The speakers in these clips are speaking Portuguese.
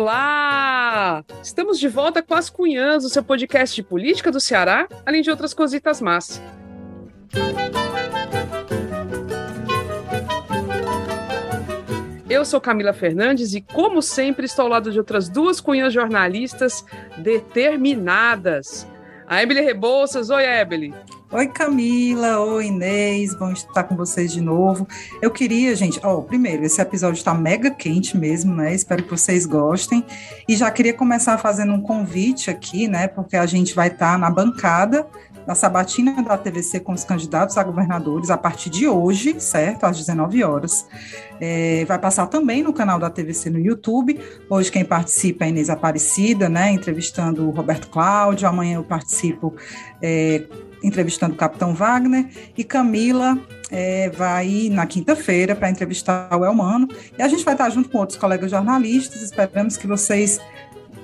Olá! Estamos de volta com as Cunhãs, o seu podcast de política do Ceará, além de outras cositas más. Eu sou Camila Fernandes e, como sempre, estou ao lado de outras duas cunhas jornalistas determinadas. A Emily Rebouças. Oi, Emily. Oi, Camila. Oi, Inês. Bom estar com vocês de novo. Eu queria, gente, ó, primeiro, esse episódio está mega quente mesmo, né? Espero que vocês gostem. E já queria começar fazendo um convite aqui, né? Porque a gente vai estar na bancada da sabatina da TVC com os candidatos a governadores a partir de hoje, certo? Às 19 horas. É, vai passar também no canal da TVC no YouTube. Hoje quem participa é Inês Aparecida, né? Entrevistando o Roberto Cláudio. Amanhã eu participo. É, entrevistando o Capitão Wagner, e Camila é, vai na quinta-feira para entrevistar o Elmano, e a gente vai estar junto com outros colegas jornalistas, esperamos que vocês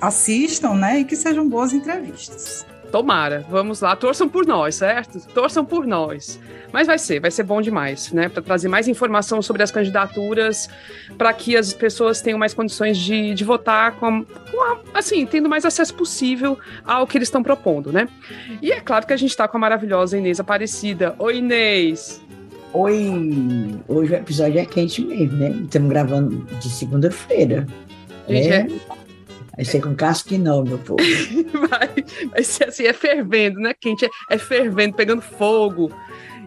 assistam, né, e que sejam boas entrevistas. Tomara, vamos lá, torçam por nós, certo? Torçam por nós. Mas vai ser, vai ser bom demais, né? Para trazer mais informação sobre as candidaturas, para que as pessoas tenham mais condições de, de votar, com, com a, assim, tendo mais acesso possível ao que eles estão propondo, né? E é claro que a gente está com a maravilhosa Inês Aparecida. Oi, Inês! Oi! Hoje o episódio é quente mesmo, né? Estamos gravando de segunda-feira. Gente, é, é Vai ser com casca não, meu povo. vai, vai ser assim, é fervendo, né? Quente, é, é fervendo, pegando fogo.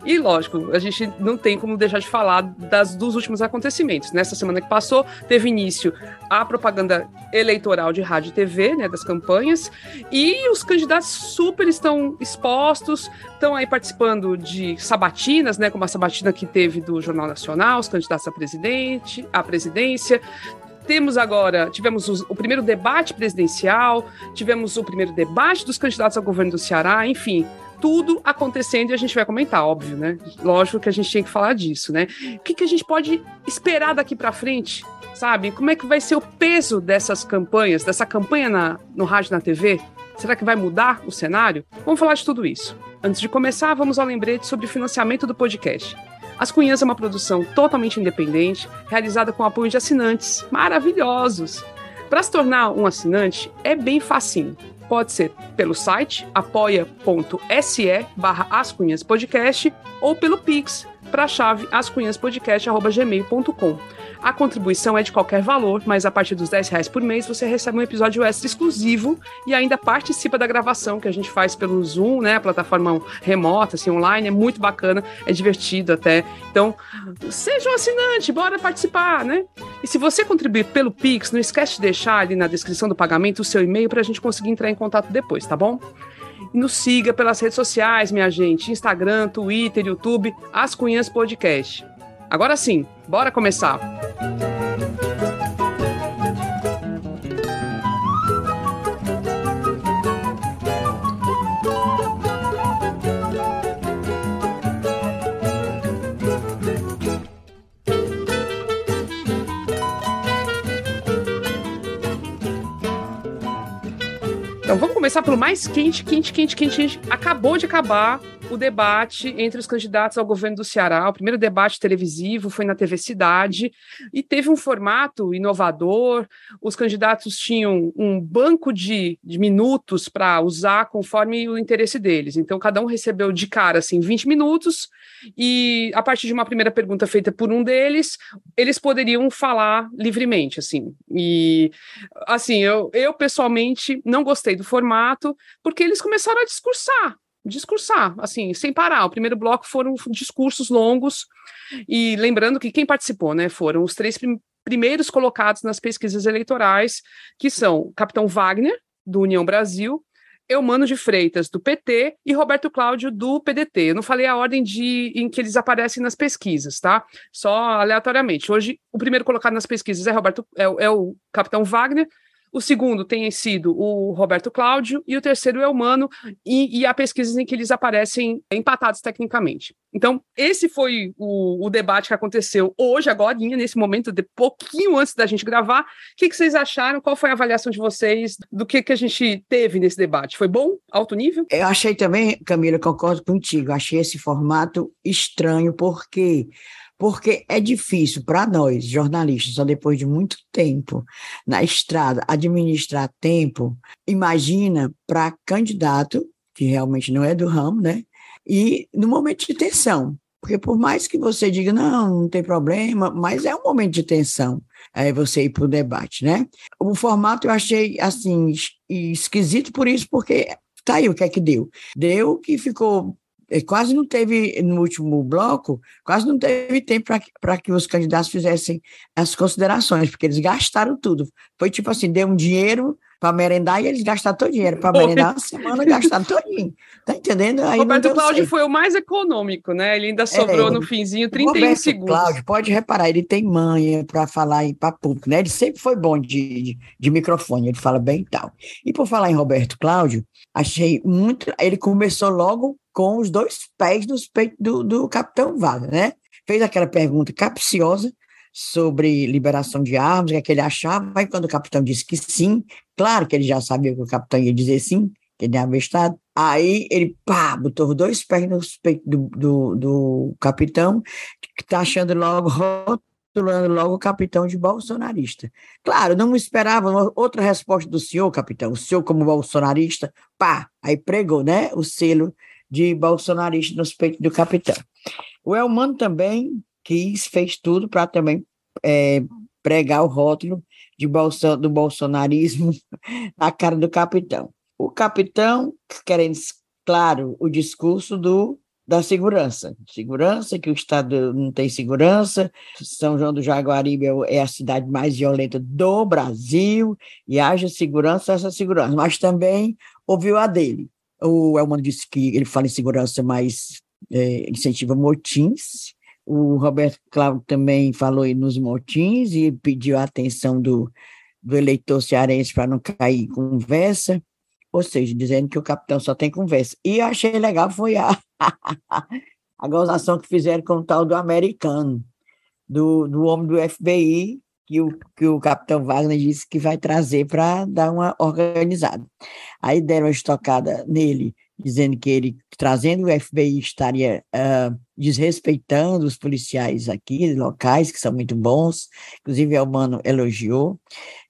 E lógico, a gente não tem como deixar de falar das, dos últimos acontecimentos. Nessa semana que passou, teve início a propaganda eleitoral de rádio e TV, né, das campanhas, e os candidatos super estão expostos, estão aí participando de sabatinas, né, como a sabatina que teve do Jornal Nacional, os candidatos a presidente, à presidência, temos agora, tivemos o, o, primeiro debate presidencial, tivemos o primeiro debate dos candidatos ao governo do Ceará, enfim, tudo acontecendo e a gente vai comentar, óbvio, né? Lógico que a gente tem que falar disso, né? O que, que a gente pode esperar daqui para frente, sabe? Como é que vai ser o peso dessas campanhas, dessa campanha na, no rádio e na TV? Será que vai mudar o cenário? Vamos falar de tudo isso. Antes de começar, vamos ao lembrete sobre o financiamento do podcast. As Cunhãs é uma produção totalmente independente, realizada com apoio de assinantes maravilhosos. Para se tornar um assinante, é bem facinho. Pode ser pelo site apoia.se barra Podcast ou pelo Pix para a chave ascunhaspodcast.gmail.com. A contribuição é de qualquer valor, mas a partir dos 10 reais por mês você recebe um episódio extra exclusivo e ainda participa da gravação que a gente faz pelo Zoom, né? A plataforma remota, assim, online, é muito bacana, é divertido até. Então, seja um assinante, bora participar, né? E se você contribuir pelo Pix, não esquece de deixar ali na descrição do pagamento o seu e-mail para a gente conseguir entrar em contato depois, tá bom? E nos siga pelas redes sociais, minha gente: Instagram, Twitter, YouTube, As Cunhas Podcast. Agora sim, bora começar! Então vamos começar pelo mais quente, quente, quente, quente. Acabou de acabar o debate entre os candidatos ao governo do Ceará. O primeiro debate televisivo foi na TV Cidade e teve um formato inovador. Os candidatos tinham um banco de, de minutos para usar conforme o interesse deles. Então, cada um recebeu de cara assim 20 minutos e a partir de uma primeira pergunta feita por um deles, eles poderiam falar livremente, assim. E assim, eu, eu pessoalmente não gostei do formato porque eles começaram a discursar discursar, assim, sem parar. O primeiro bloco foram discursos longos, e lembrando que quem participou, né, foram os três prim primeiros colocados nas pesquisas eleitorais, que são Capitão Wagner, do União Brasil, Eumano de Freitas, do PT, e Roberto Cláudio, do PDT. Eu não falei a ordem de, em que eles aparecem nas pesquisas, tá? Só aleatoriamente. Hoje, o primeiro colocado nas pesquisas é, Roberto, é, é o Capitão Wagner, o segundo tem sido o Roberto Cláudio e o terceiro é o Mano, e, e há pesquisas em que eles aparecem empatados tecnicamente. Então, esse foi o, o debate que aconteceu hoje, agora, nesse momento, de pouquinho antes da gente gravar. O que, que, vocês acharam? Qual foi a avaliação de vocês do que, que a gente teve nesse debate? Foi bom? Alto nível? Eu achei também, Camila, concordo contigo, achei esse formato estranho, porque porque é difícil para nós, jornalistas, só depois de muito tempo na estrada, administrar tempo. Imagina para candidato, que realmente não é do ramo, né? E no momento de tensão, porque por mais que você diga, não, não tem problema, mas é um momento de tensão é, você ir para o debate, né? O formato eu achei, assim, esquisito por isso, porque tá aí o que é que deu. Deu que ficou quase não teve, no último bloco, quase não teve tempo para que os candidatos fizessem as considerações, porque eles gastaram tudo. Foi tipo assim, deu um dinheiro para merendar e eles gastaram todo o dinheiro. Para merendar uma semana, gastaram todinho. Tá entendendo? Aí Roberto Cláudio foi o mais econômico, né? Ele ainda sobrou é, no finzinho 31 Roberto segundos. Cláudio, pode reparar, ele tem manha para falar para público, né? Ele sempre foi bom de, de, de, microfone, ele fala bem e tal. E por falar em Roberto Cláudio, achei muito. Ele começou logo com os dois pés nos peitos do, do capitão Wagner, né? Fez aquela pergunta capciosa sobre liberação de armas, o que, é que ele achava, e quando o capitão disse que sim, claro que ele já sabia que o capitão ia dizer sim, que ele tinha estado, aí ele, pá, botou dois pés nos peitos do, do, do capitão, que tá achando logo, rotulando logo o capitão de bolsonarista. Claro, não esperava outra resposta do senhor, capitão, o senhor como bolsonarista, pá, aí pregou, né, o selo de bolsonarista nos peitos do capitão. O Elmano também quis, fez tudo para também é, pregar o rótulo de bolso, do bolsonarismo na cara do capitão. O capitão, querendo, claro, o discurso do da segurança. Segurança, que o Estado não tem segurança, São João do Jaguaribe é, é a cidade mais violenta do Brasil, e haja segurança, essa segurança. Mas também ouviu a dele. O Elmano disse que ele fala em segurança, mas é, incentiva motins, o Roberto Cláudio também falou nos motins e pediu a atenção do, do eleitor cearense para não cair em conversa, ou seja, dizendo que o capitão só tem conversa. E achei legal foi a, a gozação que fizeram com o tal do americano, do, do homem do FBI, que o, que o capitão Wagner disse que vai trazer para dar uma organizada. Aí deram uma estocada nele, dizendo que ele, trazendo o FBI, estaria uh, desrespeitando os policiais aqui, locais, que são muito bons, inclusive o Mano elogiou,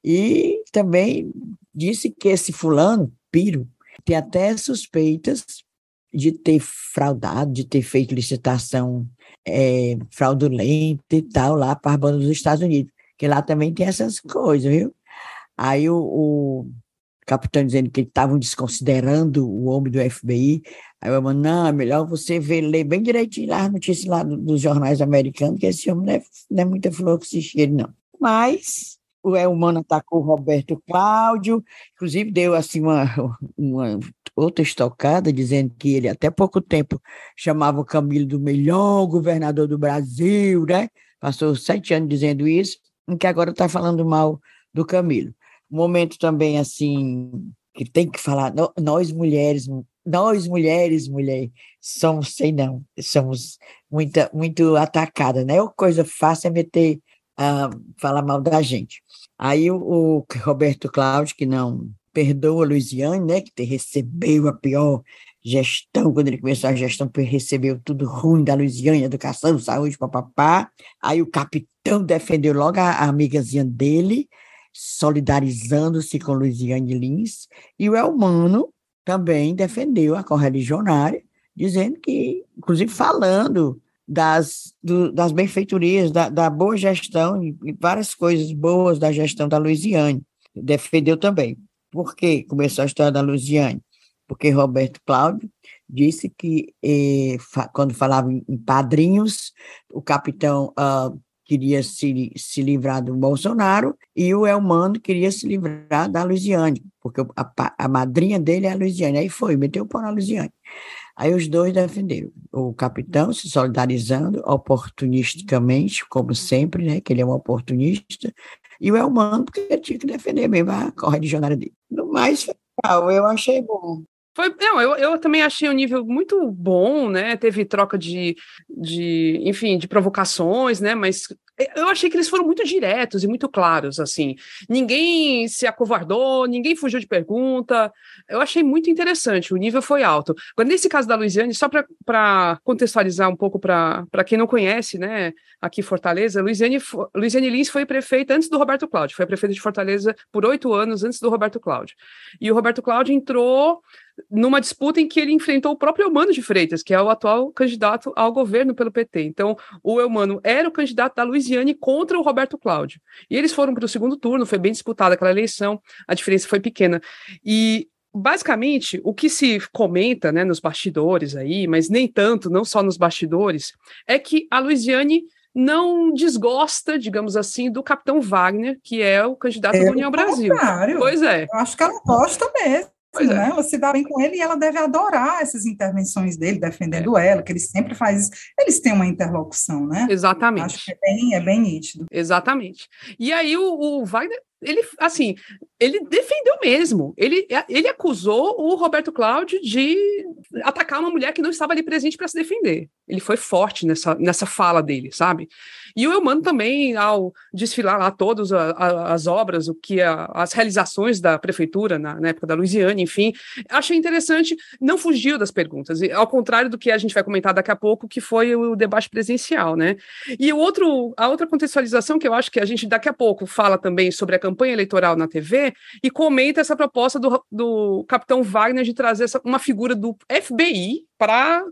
e também disse que esse fulano, Piro, tem até suspeitas de ter fraudado, de ter feito licitação é, fraudulenta e tal, lá para a banda dos Estados Unidos, que lá também tem essas coisas, viu? Aí o, o capitão dizendo que estavam desconsiderando o homem do FBI. Aí eu mano, não, é melhor você ver, ler bem direitinho lá as notícias lá dos jornais americanos, que esse homem não é, não é muita flor que se cheire, não. Mas o Elmano atacou o Roberto Cláudio, inclusive deu assim uma, uma outra estocada, dizendo que ele até pouco tempo chamava o Camilo do melhor governador do Brasil, né? Passou sete anos dizendo isso, em que agora está falando mal do Camilo. Momento também assim que tem que falar nós mulheres nós mulheres mulher somos sei não somos muita muito atacada né? A coisa fácil é meter uh, falar mal da gente. Aí o, o Roberto Cláudio que não perdoa a Luiziane né? Que recebeu a pior gestão, quando ele começou a gestão, recebeu tudo ruim da Luiziane, educação, saúde, papapá. Aí o capitão defendeu logo a, a amigazinha dele, solidarizando-se com Luiziane Lins, e o Elmano também defendeu a correligionária, dizendo que, inclusive falando das, do, das benfeitorias, da, da, boa gestão e, várias coisas boas da gestão da Luiziane, defendeu também. Por que começou a história da Luiziane? Porque Roberto Cláudio disse que, eh, fa, quando falava em, padrinhos, o capitão uh, queria se, se livrar do Bolsonaro e o Elmano queria se livrar da Luiziane, porque a, a madrinha dele é a Luiziane. Aí foi, meteu o pau na Luiziane. Aí os dois defenderam. O capitão se solidarizando oportunisticamente, como sempre, né, que ele é um oportunista, e o Elmano, porque tinha que defender mesmo a correligionária dele. No mais, eu achei bom. Foi, não, eu, eu também achei o um nível muito bom, né? Teve troca de, de, enfim, de provocações, né? Mas eu achei que eles foram muito diretos e muito claros, assim. Ninguém se acovardou, ninguém fugiu de pergunta. Eu achei muito interessante, o nível foi alto. Agora, nesse caso da Luiziane, só para contextualizar um pouco para quem não conhece, né, aqui Fortaleza, Luiziane, Luiziane Lins foi prefeita antes do Roberto Cláudio, foi prefeita de Fortaleza por oito anos antes do Roberto Cláudio. E o Roberto Cláudio entrou numa disputa em que ele enfrentou o próprio Eumano de Freitas, que é o atual candidato ao governo pelo PT. Então, o Eumano era o candidato da Luiziane contra o Roberto Cláudio. E eles foram para o segundo turno, foi bem disputada aquela eleição, a diferença foi pequena. E basicamente, o que se comenta né, nos bastidores aí, mas nem tanto, não só nos bastidores, é que a Luiziane não desgosta, digamos assim, do capitão Wagner, que é o candidato é da União Brasil. Pois é. Eu acho que ela gosta mesmo. Pois né? Ela se dá bem com ele e ela deve adorar essas intervenções dele, defendendo é. ela, que ele sempre faz isso. Eles têm uma interlocução, né? Exatamente. Acho que é bem, é bem nítido. Exatamente. E aí o, o Wagner, ele, assim, ele defendeu mesmo. Ele, ele acusou o Roberto Cláudio de atacar uma mulher que não estava ali presente para se defender. Ele foi forte nessa, nessa fala dele, sabe? E o Eumano também, ao desfilar lá todas as obras, o que a, as realizações da prefeitura na, na, época da Luiziane, enfim, achei interessante, não fugiu das perguntas, ao contrário do que a gente vai comentar daqui a pouco, que foi o debate presencial, né? E o outro, a outra contextualização que eu acho que a gente daqui a pouco fala também sobre a campanha eleitoral na TV e comenta essa proposta do, do capitão Wagner de trazer essa, uma figura do FBI para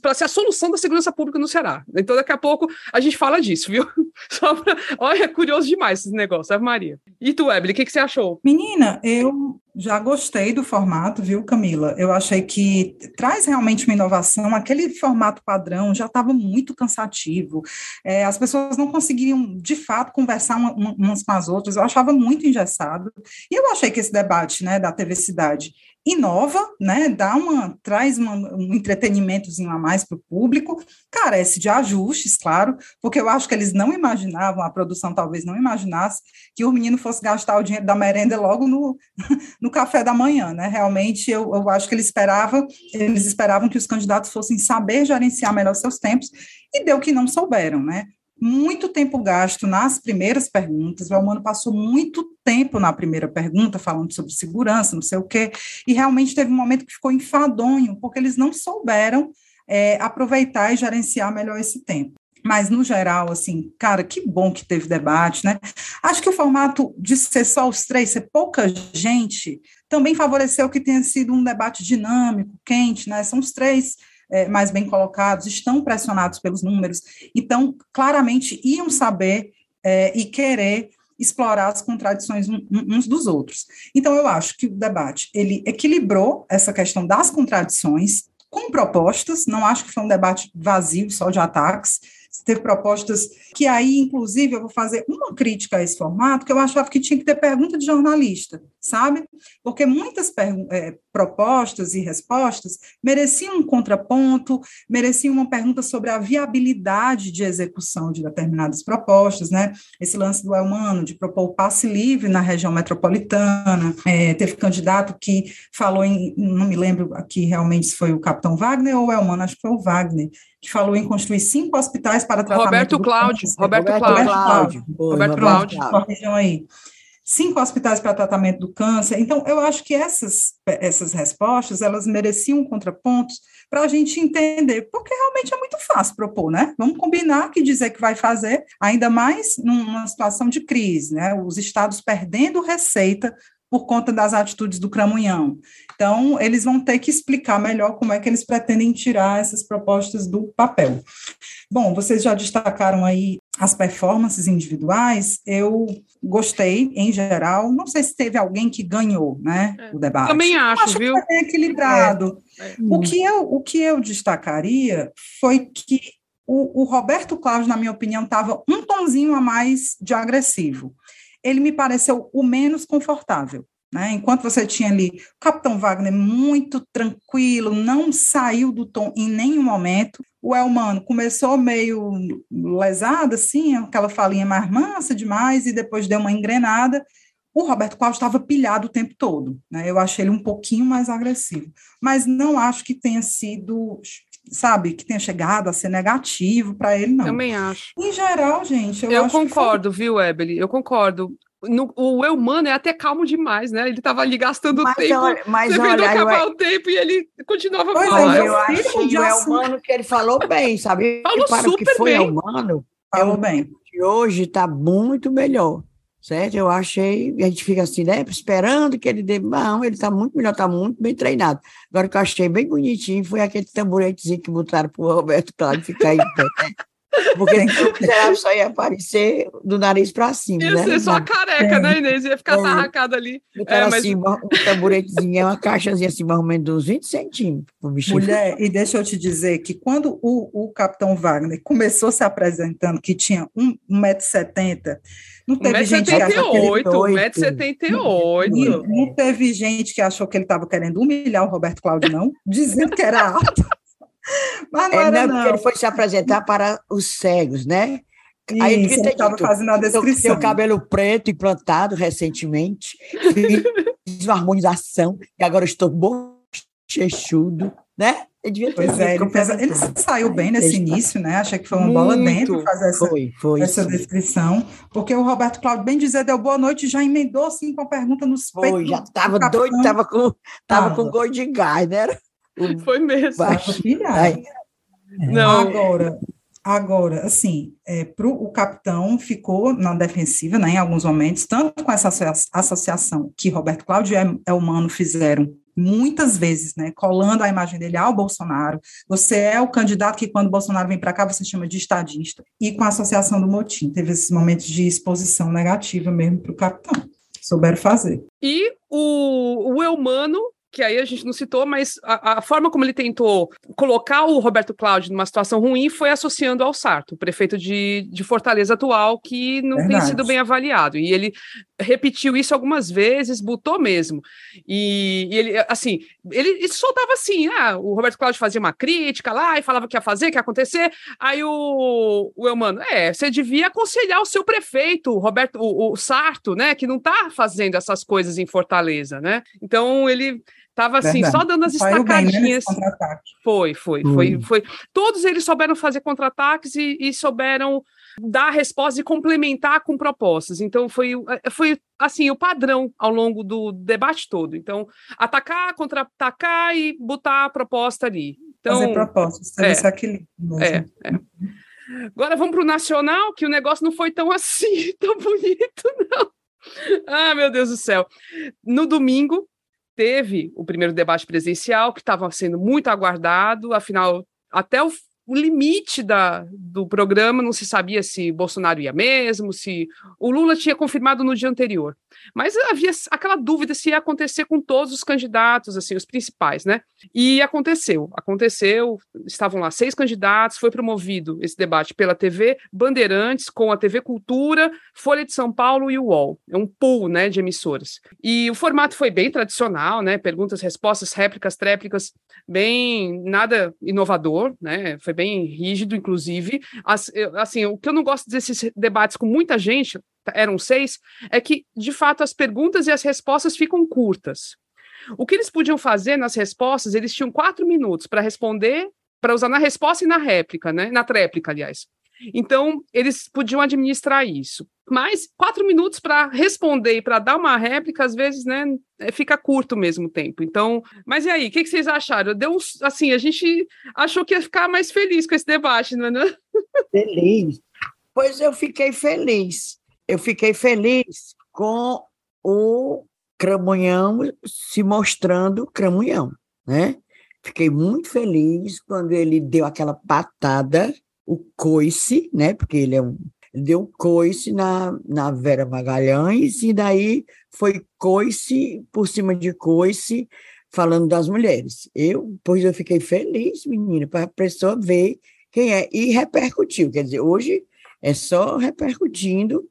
para ser a solução da segurança pública no Ceará. Então, daqui a pouco a gente fala disso, viu? Pra... Olha, é curioso demais esse negócio, Ave Maria. E tu, Ebele, o que, que você achou? Menina, eu já gostei do formato, viu, Camila? Eu achei que traz realmente uma inovação. Aquele formato padrão já estava muito cansativo. É, as pessoas não conseguiam, de fato, conversar umas com as outras. Eu achava muito engessado. E eu achei que esse debate né, da TV Cidade inova, né, dá uma, traz uma, um entretenimentozinho a mais para o público, carece de ajustes, claro, porque eu acho que eles não imaginavam, a produção talvez não imaginasse, que o menino fosse gastar o dinheiro da merenda logo no, no café da manhã, né, realmente eu, eu acho que eles esperavam, eles esperavam que os candidatos fossem saber gerenciar melhor seus tempos, e deu que não souberam, né, muito tempo gasto nas primeiras perguntas. O Elmano passou muito tempo na primeira pergunta, falando sobre segurança, não sei o quê, e realmente teve um momento que ficou enfadonho, porque eles não souberam é, aproveitar e gerenciar melhor esse tempo. Mas, no geral, assim, cara, que bom que teve debate, né? Acho que o formato de ser só os três, ser pouca gente, também favoreceu que tenha sido um debate dinâmico, quente, né? São os três é, mais bem colocados, estão pressionados pelos números, então claramente iam saber é, e querer explorar as contradições uns dos outros. Então eu acho que o debate ele equilibrou essa questão das contradições com propostas, não acho que foi um debate vazio só de ataques, teve propostas que aí, inclusive, eu vou fazer uma crítica a esse formato, que eu achava que tinha que ter pergunta de jornalista, sabe? Porque muitas é, propostas e respostas mereciam um contraponto, mereciam uma pergunta sobre a viabilidade de execução de determinadas propostas, né? Esse lance do Elmano de propor o passe livre na região metropolitana, é, teve candidato que falou em, não me lembro aqui realmente se foi o capitão Wagner ou o Elmano, acho que foi o Wagner, que falou em construir cinco hospitais para tratamento Roberto Cláudio, Roberto, Roberto Cláudio. Roberto Cláudio. Roberto aí. Cinco hospitais para tratamento do câncer. Então, eu acho que essas, essas respostas, elas mereciam contrapontos para a gente entender, porque realmente é muito fácil propor, né? Vamos combinar que dizer que vai fazer, ainda mais numa situação de crise, né? Os estados perdendo receita por conta das atitudes do Cramunhão. Então, eles vão ter que explicar melhor como é que eles pretendem tirar essas propostas do papel. Bom, vocês já destacaram aí as performances individuais, eu gostei, em geral, não sei se teve alguém que ganhou, né, é, o debate. Também acho, acho viu? Que foi equilibrado. É, é. O, que eu, o que eu destacaria foi que o, o Roberto Cláudio, na minha opinião, estava um tonzinho a mais de agressivo ele me pareceu o menos confortável. Né? Enquanto você tinha ali o Capitão Wagner muito tranquilo, não saiu do tom em nenhum momento. O Elmano começou meio lesado, assim, aquela falinha mais mansa demais, e depois deu uma engrenada. O Roberto Cláudio estava pilhado o tempo todo. Né? Eu achei ele um pouquinho mais agressivo. Mas não acho que tenha sido sabe, que tenha chegado a ser negativo para ele, não. Também acho. Em geral, gente, eu, eu concordo, foi... viu, Ebele? Eu concordo. No, o eu humano é até calmo demais, né? Ele estava ali gastando mas, tempo. Olha, mas olha, acabar eu... o tempo e ele continuava pois falando. É, eu, eu acho que o é humano que ele falou bem, sabe? Falou para super o que foi bem. humano, falou bem. hoje está muito melhor certo? Eu achei, a gente fica assim, né, esperando que ele dê, não, ele está muito melhor, está muito bem treinado. Agora, o que eu achei bem bonitinho foi aquele tamboretezinho que botaram para o Roberto Cláudio ficar em pé, né? Porque o só ia aparecer do nariz para cima. Ia né? ser só careca, é. né, Inês? Ia ficar é. tarracado ali. É, mas... assim, um tamboretezinho, é uma caixazinha assim, mais ou menos uns 20 centímetros. Mulher, e deixa eu te dizer que quando o, o Capitão Wagner começou se apresentando, que tinha 1,70m, não teve 1, gente 78, que 1,78m. Não, não teve gente que achou que ele estava querendo humilhar o Roberto Cláudio, não, dizendo que era alto. Mas não, é, era, não, não. ele foi se apresentar para os cegos, né? Isso, Aí ele estava fazendo a descrição. Seu cabelo preto implantado recentemente, fiz uma harmonização, e agora estou bochechudo, né? Pois é, ele, fez, ele, saiu bem nesse início, né? Achei que foi uma Muito. bola dentro fazer essa, foi, foi, essa descrição, porque o Roberto Cláudio, bem dizer, deu boa noite já emendou assim com a pergunta nos foi, peitos. Já estava doido, estava com, tava com gol de gás, né? Foi mesmo. Não. Agora, agora, assim, é, pro, o capitão ficou na defensiva, né, em alguns momentos, tanto com essa associação que Roberto Cláudio e Elmano fizeram muitas vezes, né, colando a imagem dele ao Bolsonaro. Você é o candidato que, quando o Bolsonaro vem para cá, você chama de estadista. E com a associação do motim, teve esses momentos de exposição negativa mesmo para o capitão. Souberam fazer. E o, o Elmano que aí a gente não citou, mas a, a, forma como ele tentou colocar o Roberto Cláudio numa situação ruim foi associando ao Sarto, o prefeito de, de Fortaleza atual, que não Verdade. tem sido bem avaliado. E ele repetiu isso algumas vezes, botou mesmo. E, e ele, assim, ele, ele, soltava assim, ah, o Roberto Cláudio fazia uma crítica lá e falava o que ia fazer, que ia acontecer. Aí o, o Elmano, é, você devia aconselhar o seu prefeito, o Roberto, o, o Sarto, né, que não está fazendo essas coisas em Fortaleza, né? Então ele Tava assim, Verdade. só dando as estacadinhas. Bem, né, foi, foi, hum. foi, foi. Todos eles souberam fazer contra-ataques e, e, souberam dar respostas e complementar com propostas. Então foi, é, foi assim o padrão ao longo do debate todo. Então atacar, contra-atacar e botar a proposta ali. Então, fazer propostas, é, esse equilíbrio. É, é. Agora vamos para o nacional, que o negócio não foi tão assim, tão bonito, não. Ah, meu Deus do céu. No domingo, teve o primeiro debate presencial, que estava sendo muito aguardado, afinal, até o o limite da, do programa, não se sabia se Bolsonaro ia mesmo, se o Lula tinha confirmado no dia anterior. Mas havia aquela dúvida se ia acontecer com todos os candidatos, assim, os principais, né? E aconteceu, aconteceu, estavam lá seis candidatos, foi promovido esse debate pela TV Bandeirantes, com a TV Cultura, Folha de São Paulo e o UOL. É um pool, né, de emissoras. E o formato foi bem tradicional, né? Perguntas, respostas, réplicas, tréplicas, bem nada inovador, né? Foi bem rígido, inclusive. Assim, o que eu não gosto desses debates com muita gente, eram seis, é que, de fato, as perguntas e as respostas ficam curtas. O que eles podiam fazer nas respostas, eles tinham quatro minutos para responder, para usar na resposta e na réplica, né? Na tréplica, aliás. Então, eles podiam administrar isso. Mas quatro minutos para responder e para dar uma réplica, às vezes, né, é, fica curto mesmo o tempo. Então, mas e aí, o que, que, vocês acharam? Deu assim, a gente achou que ia ficar mais feliz com esse debate, não é? Feliz. Pois eu fiquei feliz. Eu fiquei feliz com o Cramunhão se mostrando Cramunhão, né? Fiquei muito feliz quando ele deu aquela patada o coice, né? Porque ele é um deu coice na, na Vera Magalhães, e daí foi coice por cima de coice, falando das mulheres. Eu, pois eu fiquei feliz, menina, para a pessoa ver quem é, e repercutiu. Quer dizer, hoje é só repercutindo,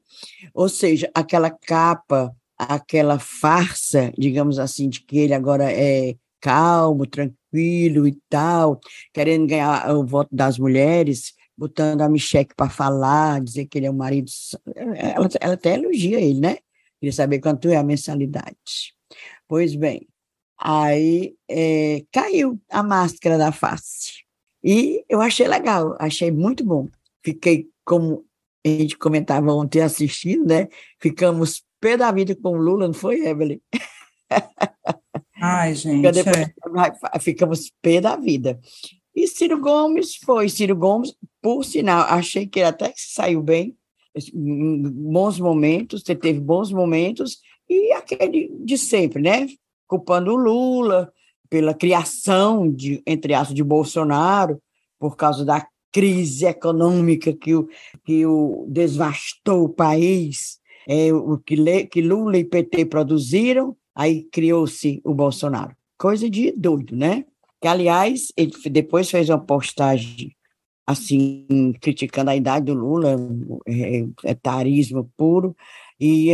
ou seja, aquela capa, aquela farsa, digamos assim, de que ele agora é calmo, tranquilo e tal, querendo ganhar o voto das mulheres, botando a Micheque para falar, dizer que ele é o marido. Ela, ela até elogia ele, né? Queria saber quanto é a mensalidade. Pois bem, aí é, caiu a máscara da face. E eu achei legal, achei muito bom. Fiquei, como a gente comentava ontem assistindo, né? Ficamos pé da vida com o Lula, não foi, Evelyn? Ai, gente. Depois, é. Ficamos pé da vida. E Ciro Gomes foi. Ciro Gomes, por sinal, achei que ele até que saiu bem, bons momentos, você teve bons momentos, e aquele de sempre, né? Culpando o Lula pela criação, de, entre aspas, de Bolsonaro, por causa da crise econômica que o, que o desvastou o país, é, o que, que Lula e PT produziram, aí criou-se o Bolsonaro. Coisa de doido, né? Que, aliás, ele depois fez uma postagem assim, criticando a idade do Lula, é, etarismo puro, e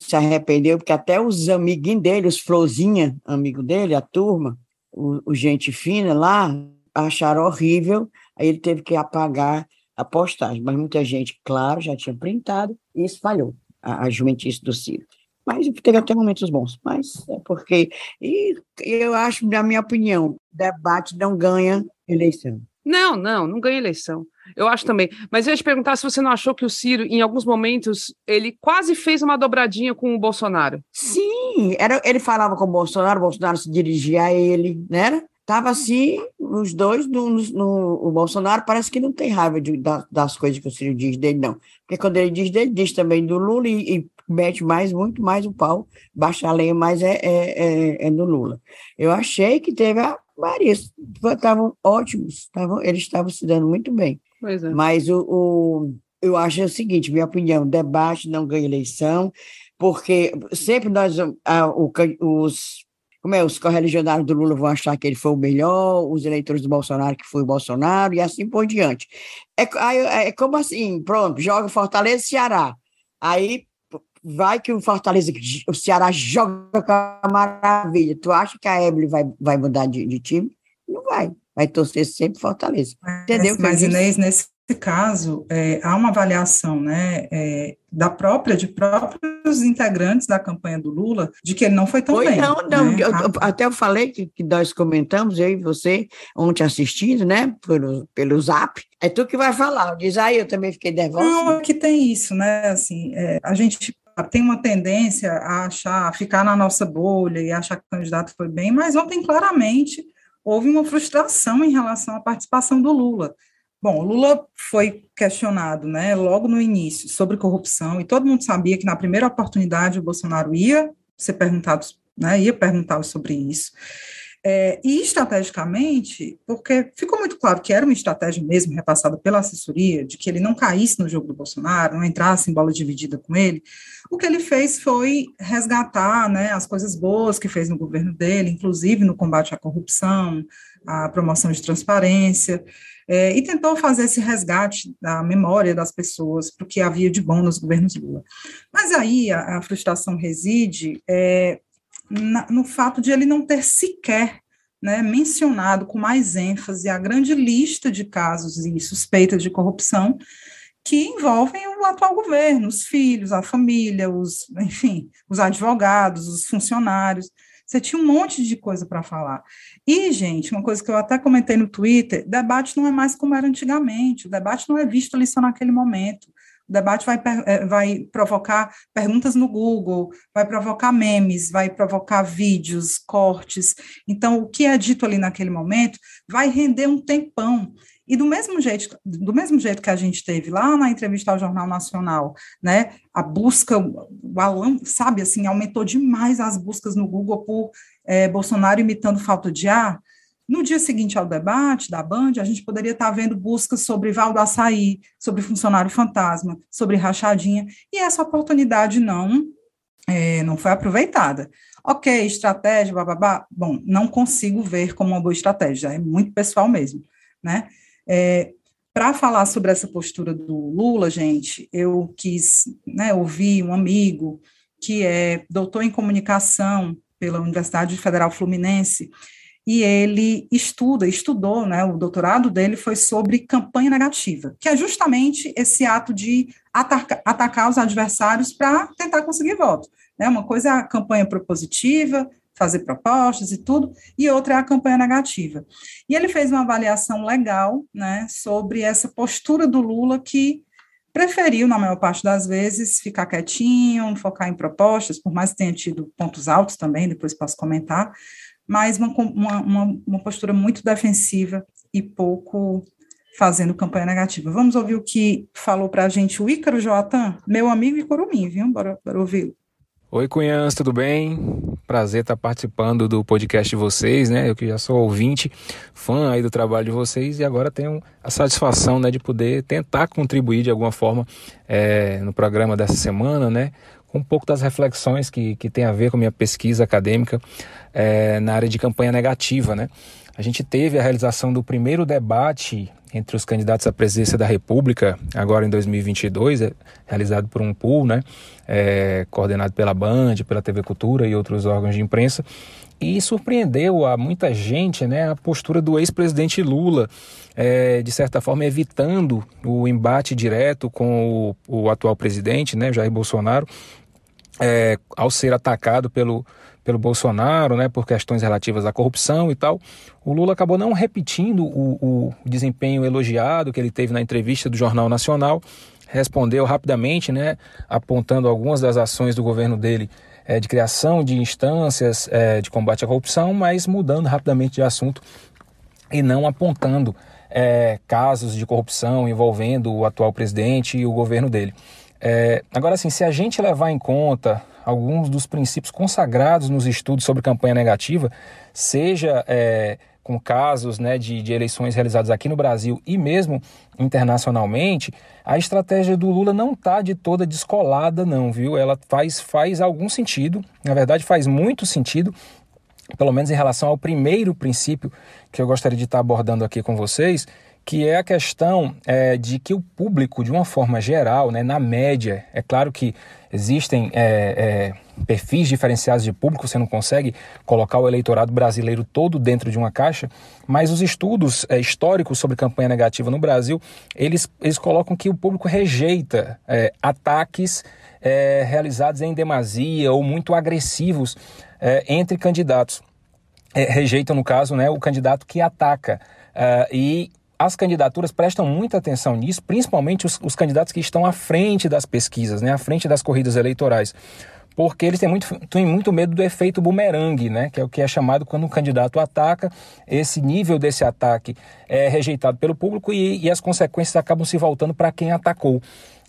se arrependeu, porque até os amiguinhos dele, os Florzinha, amigo dele, a turma, o, o gente fina lá, acharam horrível, aí ele teve que apagar a postagem, mas muita gente, claro, já tinha printado e espalhou a, a jumentice do Ciro. Mas teve até momentos bons, mas é porque, e eu acho, na minha opinião, debate não ganha eleição. Não, não, não ganha eleição. Eu acho também. Mas eu ia te perguntar se você não achou que o Ciro, em alguns momentos, ele quase fez uma dobradinha com o Bolsonaro. Sim, era, ele falava com o Bolsonaro, o Bolsonaro se dirigia a ele, né? Tava assim, os dois, no, no, o Bolsonaro parece que não tem raiva de, das, das coisas que o Ciro diz dele, não. Porque quando ele diz dele, diz também do Lula e, e mete mais, muito mais o pau, baixa a lenha, mas é, é, é, é Lula. Eu achei que teve a Maria, estavam ótimos, tavam, eles estavam se dando muito bem. É. Mas o, o, eu acho o seguinte, minha opinião, debate não ganha eleição, porque sempre nós, a, o, os como é, os correligionários do Lula vão achar que ele foi o melhor, os eleitores do Bolsonaro que foi o Bolsonaro, e assim por diante. É, é como assim, pronto, joga Fortaleza e Ceará. Aí vai que o Fortaleza, o Ceará joga com a maravilha. Tu acha que a Evelyn vai, vai mudar de, de time? Não vai. Vai torcer sempre Fortaleza. Entendeu? Mas, mas Inês, nesse caso, é, há uma avaliação né, é, da própria, de próprios integrantes da campanha do Lula, de que ele não foi tão foi, bem. Não, não, né? eu, até eu falei que, que nós comentamos, eu e você, ontem assistindo, né, pelo, pelo zap, é tu que vai falar, diz aí, eu também fiquei nervosa. Não, aqui tem isso, né, assim, é, a gente tem uma tendência a achar, a ficar na nossa bolha e achar que o candidato foi bem, mas ontem claramente houve uma frustração em relação à participação do Lula. Bom, o Lula foi questionado, né, logo no início sobre corrupção e todo mundo sabia que na primeira oportunidade o Bolsonaro ia ser perguntado, né, ia perguntar sobre isso. É, e estrategicamente, porque ficou muito claro que era uma estratégia mesmo repassada pela assessoria, de que ele não caísse no jogo do Bolsonaro, não entrasse em bola dividida com ele, o que ele fez foi resgatar né, as coisas boas que fez no governo dele, inclusive no combate à corrupção, a promoção de transparência, é, e tentou fazer esse resgate da memória das pessoas para o que havia de bom nos governos Lula. Mas aí a, a frustração reside é, na, no fato de ele não ter sequer né, mencionado com mais ênfase a grande lista de casos e suspeitas de corrupção que envolvem o atual governo, os filhos, a família, os, enfim, os advogados, os funcionários. Você tinha um monte de coisa para falar. E, gente, uma coisa que eu até comentei no Twitter: debate não é mais como era antigamente, o debate não é visto ali só naquele momento. Debate vai, eh, vai provocar perguntas no Google, vai provocar memes, vai provocar vídeos, cortes. Então, o que é dito ali naquele momento vai render um tempão. E do mesmo jeito, do mesmo jeito que a gente teve lá na entrevista ao Jornal Nacional, né, a busca, o Alan, sabe, assim, aumentou demais as buscas no Google por é, Bolsonaro imitando falta de ar. No dia seguinte ao debate da Band, a gente poderia estar vendo buscas sobre Valdo Açaí, sobre funcionário fantasma, sobre rachadinha, e essa oportunidade não, é, não foi aproveitada. Ok, estratégia, bababá. Bom, não consigo ver como uma boa estratégia, é muito pessoal mesmo, né? É, Para falar sobre essa postura do Lula, gente, eu quis né, ouvir um amigo que é doutor em comunicação pela Universidade Federal Fluminense, e ele estuda, estudou, né, o doutorado dele foi sobre campanha negativa, que é justamente esse ato de ataca, atacar os adversários para tentar conseguir voto. Né? Uma coisa é a campanha propositiva, fazer propostas e tudo, e outra é a campanha negativa. E ele fez uma avaliação legal, né, sobre essa postura do Lula que preferiu, na maior parte das vezes, ficar quietinho, focar em propostas, por mais que tenha tido pontos altos também, depois posso comentar, mas uma, uma, uma postura muito defensiva e pouco fazendo campanha negativa. Vamos ouvir o que falou para a gente o Ícaro Joatan, meu amigo e curumim, viu? Bora, bora ouvir. Oi, Cunhãs, tudo bem? Prazer estar participando do podcast de vocês, né? Eu que já sou ouvinte, fã aí do trabalho de vocês e agora tenho a satisfação né, de poder tentar contribuir de alguma forma é, no programa dessa semana, né? Um pouco das reflexões que, que tem a ver com a minha pesquisa acadêmica é, na área de campanha negativa, né? A gente teve a realização do primeiro debate entre os candidatos à presidência da República, agora em 2022, é realizado por um pool, né, é, coordenado pela Band, pela TV Cultura e outros órgãos de imprensa, e surpreendeu a muita gente né, a postura do ex-presidente Lula, é, de certa forma evitando o embate direto com o, o atual presidente, né, Jair Bolsonaro, é, ao ser atacado pelo pelo Bolsonaro, né, por questões relativas à corrupção e tal, o Lula acabou não repetindo o, o desempenho elogiado que ele teve na entrevista do Jornal Nacional, respondeu rapidamente, né, apontando algumas das ações do governo dele é, de criação de instâncias é, de combate à corrupção, mas mudando rapidamente de assunto e não apontando é, casos de corrupção envolvendo o atual presidente e o governo dele. Agora, assim, se a gente levar em conta alguns dos princípios consagrados nos estudos sobre campanha negativa, seja é, com casos né, de, de eleições realizadas aqui no Brasil e mesmo internacionalmente, a estratégia do Lula não está de toda descolada, não, viu? Ela faz, faz algum sentido, na verdade faz muito sentido, pelo menos em relação ao primeiro princípio que eu gostaria de estar abordando aqui com vocês, que é a questão é, de que o público, de uma forma geral, né, na média, é claro que existem é, é, perfis diferenciados de público, você não consegue colocar o eleitorado brasileiro todo dentro de uma caixa, mas os estudos é, históricos sobre campanha negativa no Brasil, eles, eles colocam que o público rejeita é, ataques é, realizados em demasia ou muito agressivos entre candidatos. rejeitam, no caso, né, o candidato que ataca. e as candidaturas prestam muita atenção nisso, principalmente os, os, candidatos que estão à frente das pesquisas, né, à frente das corridas eleitorais. Porque eles têm muito, têm muito medo do efeito bumerangue, né, que é o que é chamado quando um candidato ataca, esse nível desse ataque é rejeitado pelo público e, e as consequências acabam se voltando para quem atacou.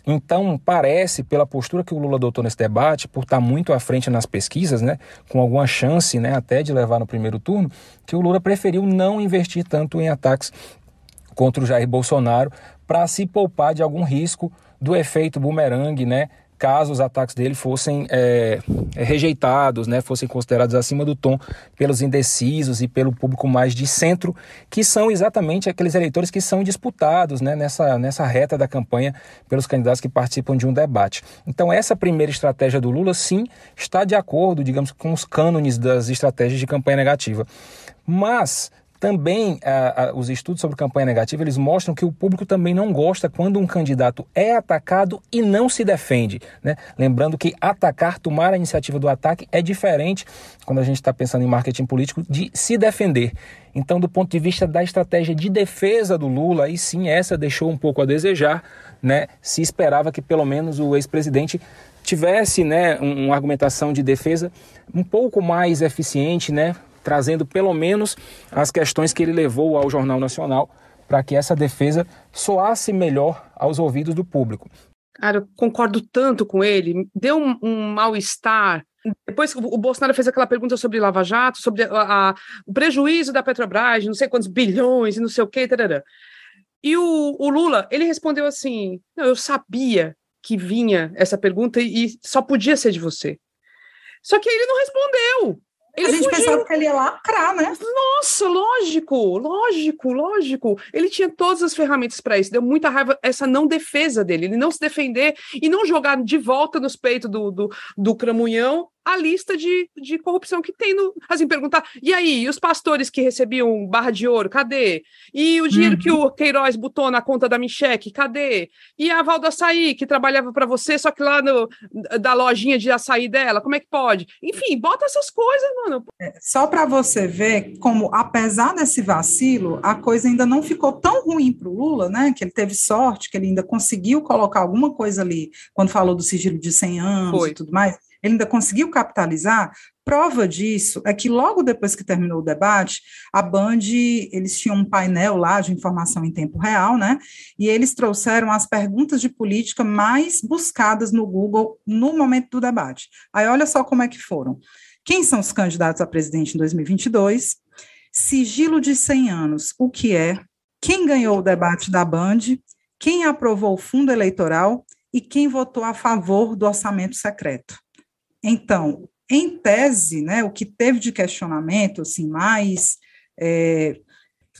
Então, parece, pela postura que o Lula adotou nesse debate, por estar muito à frente nas pesquisas, né, com alguma chance né, até de levar no primeiro turno, que o Lula preferiu não investir tanto em ataques contra o Jair Bolsonaro para se poupar de algum risco do efeito bumerangue, né? Caso os ataques dele fossem é, rejeitados, né, fossem considerados acima do tom pelos indecisos e pelo público mais de centro, que são exatamente aqueles eleitores que são disputados né, nessa, nessa reta da campanha pelos candidatos que participam de um debate. Então, essa primeira estratégia do Lula, sim, está de acordo, digamos, com os cânones das estratégias de campanha negativa. Mas também os estudos sobre campanha negativa eles mostram que o público também não gosta quando um candidato é atacado e não se defende. Né? Lembrando que atacar, tomar a iniciativa do ataque é diferente quando a gente está pensando em marketing político de se defender. Então, do ponto de vista da estratégia de defesa do Lula, aí sim essa deixou um pouco a desejar. Né? Se esperava que pelo menos o ex-presidente tivesse né, uma argumentação de defesa um pouco mais eficiente, né, trazendo pelo menos as questões que ele levou ao Jornal Nacional para que essa defesa soasse melhor aos ouvidos do público. Cara, eu concordo tanto com ele. Deu um, um mal-estar. Depois o Bolsonaro fez aquela pergunta sobre Lava Jato, sobre a, a, o prejuízo da Petrobras, não sei quantos bilhões e não sei o quê, tarará. E o, o Lula, ele respondeu assim: Não, eu sabia que vinha essa pergunta e, e só podia ser de você. Só que ele não respondeu. Ele a gente fugiu. pensava que ele ia lacrar, né? Nossa, lógico, lógico, lógico. Ele tinha todas as ferramentas para isso. Deu muita raiva essa não defesa dele, ele não se defender e não jogar de volta nos peitos do, do, do Cramunhão a lista de, de corrupção que tem no. Assim, perguntar, e aí, e os pastores que recebiam barra de ouro, cadê? E o dinheiro uhum. que o Queiroz botou na conta da Micheque, cadê? E a Valdo Açaí, que trabalhava para você, só que lá no, da lojinha de açaí dela, como é que pode? Enfim, bota essas coisas, mano. É, só para você ver como, apesar desse vacilo, a coisa ainda não ficou tão ruim para o Lula, né? Que ele teve sorte, que ele ainda conseguiu colocar alguma coisa ali, quando falou do sigilo de 100 anos Foi. e tudo mais ele ainda conseguiu capitalizar. Prova disso é que logo depois que terminou o debate, a Band, eles tinham um painel lá de informação em tempo real, né? E eles trouxeram as perguntas de política mais buscadas no Google no momento do debate. Aí olha só como é que foram. Quem são os candidatos a presidente em 2022? Sigilo de 100 anos, o que é? Quem ganhou o debate da Band? Quem aprovou o fundo eleitoral? E quem votou a favor do orçamento secreto? Então, em tese, né, o que teve de questionamento, assim, mais é,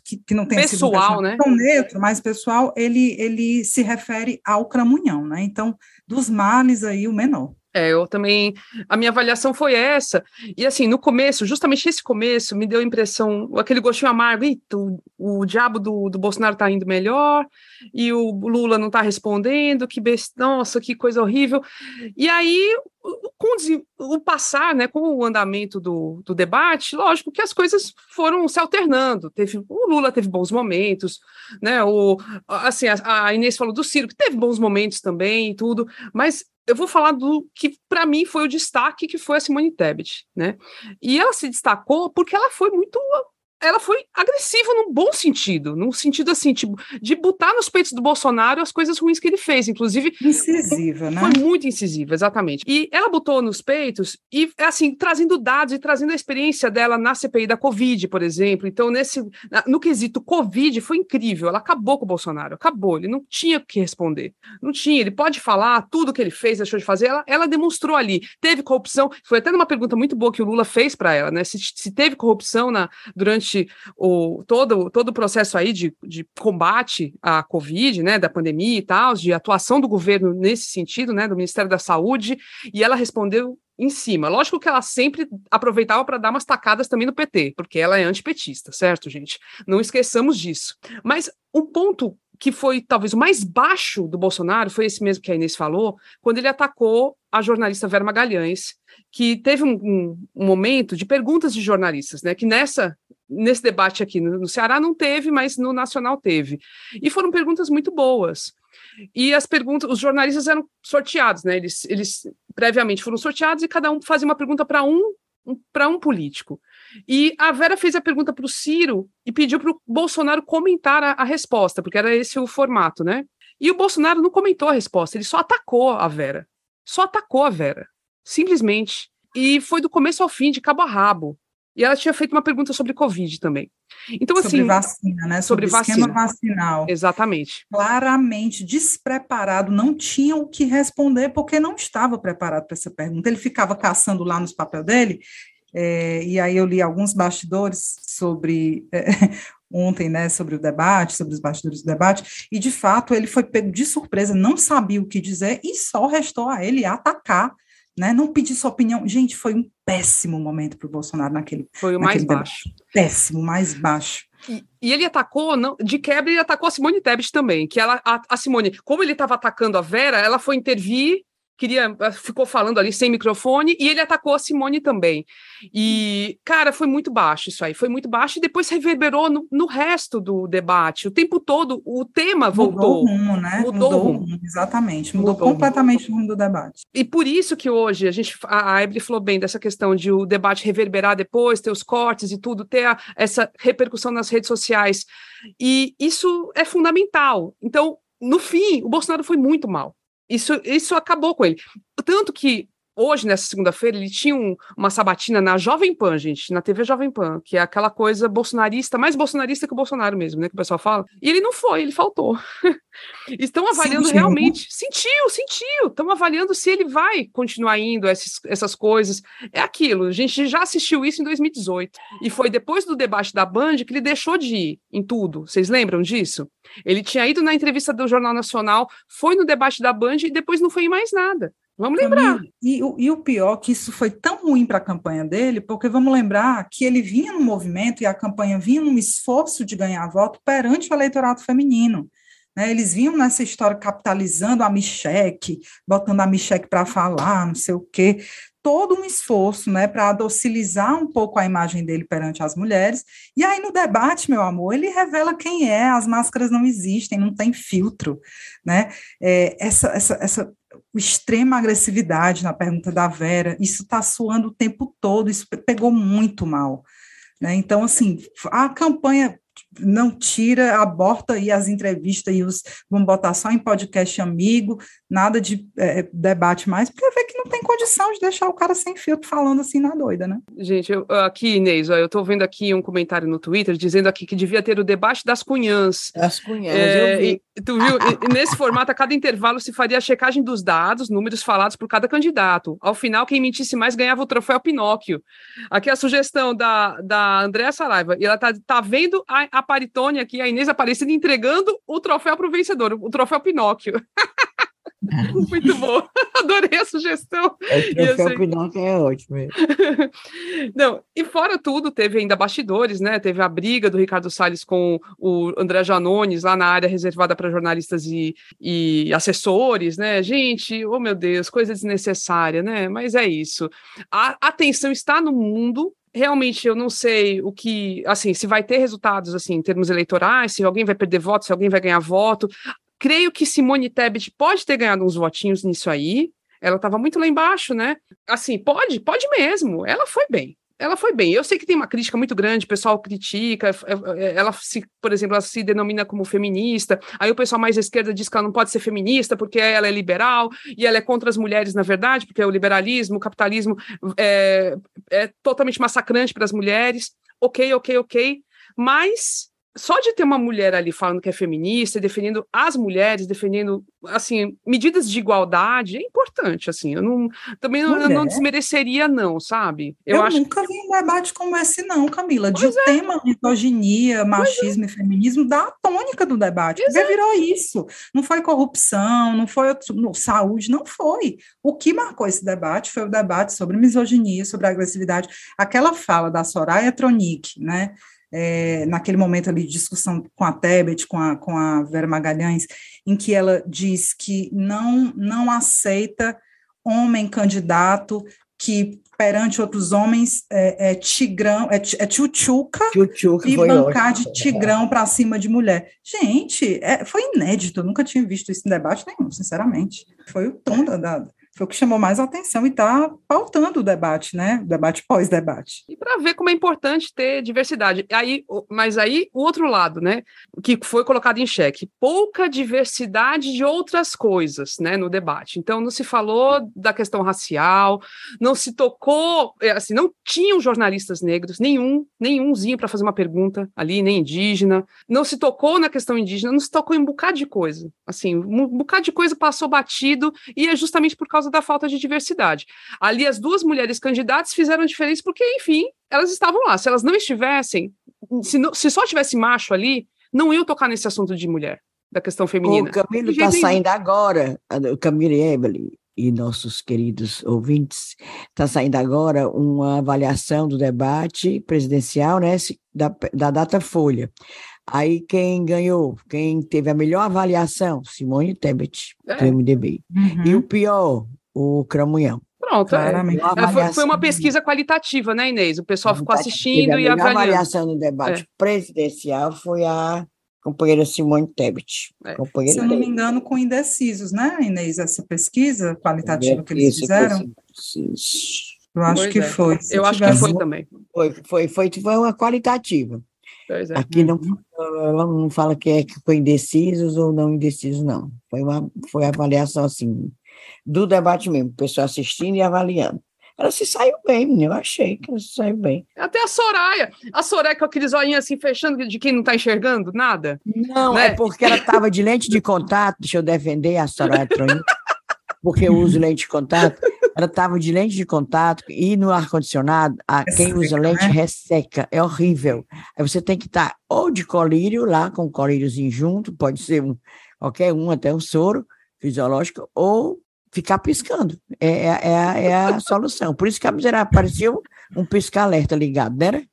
que, que, não tem pessoal, sido né? tão neutro, mais pessoal, ele, ele se refere ao cramunhão, né? Então, dos males aí, o menor. É, eu também. A minha avaliação foi essa. E assim, no começo, justamente esse começo, me deu a impressão, aquele gostinho amargo, o, o diabo do, do Bolsonaro tá indo melhor, e o Lula não tá respondendo, que best... nossa, que coisa horrível. E aí, com o passar, né, com o andamento do, do debate, lógico que as coisas foram se alternando. Teve, o Lula teve bons momentos, né? O, assim, a, a Inês falou do Ciro, que teve bons momentos também e tudo, mas eu vou falar do que para mim foi o destaque que foi a Simone Tebet, né? E ela se destacou porque ela foi muito ela foi agressiva num bom sentido, num sentido assim, tipo, de botar nos peitos do Bolsonaro as coisas ruins que ele fez, inclusive. Incisiva, né? Foi muito incisiva, exatamente. E ela botou nos peitos e, assim, trazendo dados e trazendo a experiência dela na CPI da Covid, por exemplo. Então, nesse, no quesito Covid, foi incrível. Ela acabou com o Bolsonaro, acabou. Ele não tinha o que responder. Não tinha. Ele pode falar tudo que ele fez, deixou de fazer. Ela, ela demonstrou ali. Teve corrupção. Foi até uma pergunta muito boa que o Lula fez para ela, né? Se, se teve corrupção na, durante durante o, todo, todo o processo aí de, de combate à Covid, né, da pandemia e tal, de atuação do governo nesse sentido, né, do Ministério da Saúde, e ela respondeu em cima. Lógico que ela sempre aproveitava para dar umas tacadas também no PT, porque ela é antipetista, certo, gente? Não esqueçamos disso. Mas um ponto que foi talvez o mais baixo do Bolsonaro foi esse mesmo que a Inês falou, quando ele atacou a jornalista Vera Magalhães, que teve um, um, um momento de perguntas de jornalistas, né? Que nessa nesse debate aqui no, Ceará não teve, mas no Nacional teve. E foram perguntas muito boas. E as perguntas, os jornalistas eram sorteados, né? Eles, eles previamente foram sorteados e cada um fazia uma pergunta para um, um para um político. E a Vera fez a pergunta para o Ciro e pediu para o Bolsonaro comentar a, a, resposta, porque era esse o formato, né? E o Bolsonaro não comentou a resposta, ele só atacou a Vera. Só atacou a Vera. Simplesmente. E foi do começo ao fim, de cabo a rabo. E ela tinha feito uma pergunta sobre Covid também. Então, sobre assim. vacina, né? Sobre, sobre esquema vacina. vacinal. Exatamente. Claramente despreparado, não tinha o que responder, porque não estava preparado para essa pergunta. Ele ficava caçando lá nos papéis dele, é, e aí eu li alguns bastidores sobre. É, ontem, né, sobre o debate, sobre os bastidores do debate, e de fato ele foi pego de surpresa, não sabia o que dizer, e só restou a ele atacar né? Não pedir sua opinião. Gente, foi um péssimo momento para o Bolsonaro naquele. Foi o mais baixo. Péssimo, mais baixo. E, e, ele atacou, não, de quebra, ele atacou a Simone Tebet também, que ela, a, a Simone, como ele estava atacando a Vera, ela foi intervir queria eh, ficou falando ali sem microfone e ele atacou a Simone também. E, cara, foi muito baixo isso aí, foi muito baixo e depois reverberou no, no resto do debate. O tempo todo o tema voltou. Mudou o rumo, né? Mudou, mudou o rumo. Exatamente, mudou, mudou completamente o rumo do debate. E por isso que hoje a gente, a, a Ebre falou bem dessa questão de o debate reverberar depois, ter os cortes e tudo, ter a, essa repercussão nas redes sociais. E isso é fundamental. Então, no fim, o Bolsonaro foi muito mal. Isso, isso acabou com ele. Tanto que hoje, nessa segunda-feira, ele tinha um, uma sabatina na Jovem Pan, gente, na TV Jovem Pan, que é aquela coisa bolsonarista, mais bolsonarista que o Bolsonaro mesmo, né? Que o pessoal fala. E ele não foi, ele faltou. Estão avaliando sentiu. realmente. Sentiu, sentiu. Estão avaliando se ele vai continuar indo essas, essas coisas. É aquilo. A gente já assistiu isso em 2018. E foi depois do debate da Band que ele deixou de ir em tudo. Vocês lembram disso? Ele tinha ido na entrevista do Jornal Nacional, foi no debate da Band e depois não foi em mais nada. Vamos lembrar. E, e, o pior que isso foi tão ruim para a campanha dele, porque vamos lembrar que ele vinha no movimento e a campanha vinha num esforço de ganhar voto perante o eleitorado feminino. Né? Eles vinham nessa história capitalizando a Micheque, botando a Micheque para falar, não sei o quê todo um esforço né, para docilizar um pouco a imagem dele perante as mulheres. E aí, no debate, meu amor, ele revela quem é, as máscaras não existem, não tem filtro. Né? É, essa, essa, essa extrema agressividade na pergunta da Vera, isso está soando o tempo todo, isso pegou muito mal. Né? Então, assim, a campanha não tira, aborta aí as entrevistas e os vamos botar só em podcast amigo, nada de é, debate mais, porque vê que não tem condição de deixar o cara sem filtro falando assim na doida, né? Gente, eu, aqui, Inês, ó, eu tô vendo aqui um comentário no Twitter dizendo aqui que devia ter o debate das cunhãs. Das cunhãs, é, eu vi. Tu viu? e, nesse formato, a cada intervalo se faria a checagem dos dados, números falados por cada candidato. Ao final, quem mentisse mais ganhava o troféu Pinóquio. Aqui a sugestão da, da Andréa Saraiva, e ela tá, tá vendo a, a Paritone aqui, a Inês Aparecida, entregando o troféu para o vencedor, o troféu Pinóquio. Muito bom, adorei a sugestão. É, o assim... Pinóquio é ótimo. Não, e fora tudo, teve ainda bastidores, né? Teve a briga do Ricardo Salles com o André Janones lá na área reservada para jornalistas e, e assessores, né? Gente, oh meu Deus, coisa desnecessária, né? Mas é isso. A atenção está no mundo, realmente eu não sei o que, assim, se vai ter resultados assim em termos eleitorais, se alguém vai perder voto, se alguém vai ganhar voto. Creio que Simone Tebet pode ter ganhado uns votinhos nisso aí. Ela estava muito lá embaixo, né? Assim, pode, pode mesmo. Ela foi bem ela foi bem. Eu sei que tem uma crítica muito grande, o pessoal critica, é, é, ela se, por exemplo, ela se denomina como feminista, aí o pessoal mais à esquerda diz que ela não pode ser feminista porque ela é liberal e ela é contra as mulheres, na verdade, porque o liberalismo, o capitalismo é, é totalmente massacrante para as mulheres. Ok, ok, ok. Mas só de ter uma mulher ali falando que é feminista, defendendo as mulheres, defendendo assim medidas de igualdade é importante. Assim, eu não também eu não desmereceria não, sabe? Eu, eu acho nunca que... vi um debate como esse não, Camila. De pois de é. tema misoginia, é. machismo é. e feminismo da tônica do debate. Porque virou isso. Não foi corrupção, não foi no, saúde, não foi. O que marcou esse debate foi o debate sobre misoginia, sobre agressividade. Aquela fala da Soraya Tronic, né? É, naquele momento ali de discussão com a Tebet, com a, com a Vera Magalhães, em que ela diz que não, não aceita homem candidato que perante outros homens é, é tigrão, é, é tchutchuca, e bancar de tigrão para cima de mulher. Gente, é, foi inédito, eu nunca tinha visto isso em debate nenhum, sinceramente. Foi o tom da, da foi o que chamou mais atenção e está pautando o debate, né? O debate pós-debate. E para ver como é importante ter diversidade. Aí, mas aí o outro lado, né? Que foi colocado em xeque, pouca diversidade de outras coisas, né? No debate. Então não se falou da questão racial, não se tocou, é, assim, não tinham jornalistas negros, nenhum, nenhumzinho para fazer uma pergunta ali, nem indígena. Não se tocou na questão indígena, não se tocou em um bocado de coisa. Assim, um bocado de coisa passou batido e é justamente por causa causa da falta de diversidade. Ali, as duas mulheres candidatas fizeram diferença porque, enfim, elas estavam lá. Se elas não estivessem, se, não, se só tivesse macho ali, não iam tocar nesse assunto de mulher, da questão feminina. O Camilo está saindo agora, o Camilo e Emily e nossos queridos ouvintes, está saindo agora uma avaliação do debate presidencial né, da, da data Folha. Aí quem ganhou, quem teve a melhor avaliação, Simone Tebet, é. do MDB. Uhum. E o pior, o Cramunhão. Pronto, é. é foi, foi, uma pesquisa qualitativa, né, Inês? O pessoal ficou assistindo e avaliando. A avaliação no debate é. presidencial foi a companheira Simone Tebet. É. Se eu não me engano, com indecisos, né, Inês, essa pesquisa qualitativa que eles fizeram? Eu acho pois que é. foi. Se eu acho que foi também. Foi, foi, foi, foi uma qualitativa. É. Aqui não, ela não fala que é que foi indecisos ou não indecisos, não. Foi uma foi avaliação assim do debate mesmo, o pessoal assistindo e avaliando. Ela se saiu bem, eu achei que ela se saiu bem. Até a Soraya, a Soraya com aqueles olhinhos assim fechando de quem não está enxergando nada. Não, né? é porque ela estava de lente de contato, deixa eu defender a Soraya Troninho, porque eu uso lente de contato, ela estava de lente de contato e no ar-condicionado, quem usa lente né? resseca, é horrível. Aí você tem que estar tá ou de colírio lá, com colíriozinho junto, pode ser um, qualquer um, até um soro fisiológico, ou ficar piscando. É, é, é, a, é a solução. Por isso que a miserável apareceu um pisca-alerta ligado, né?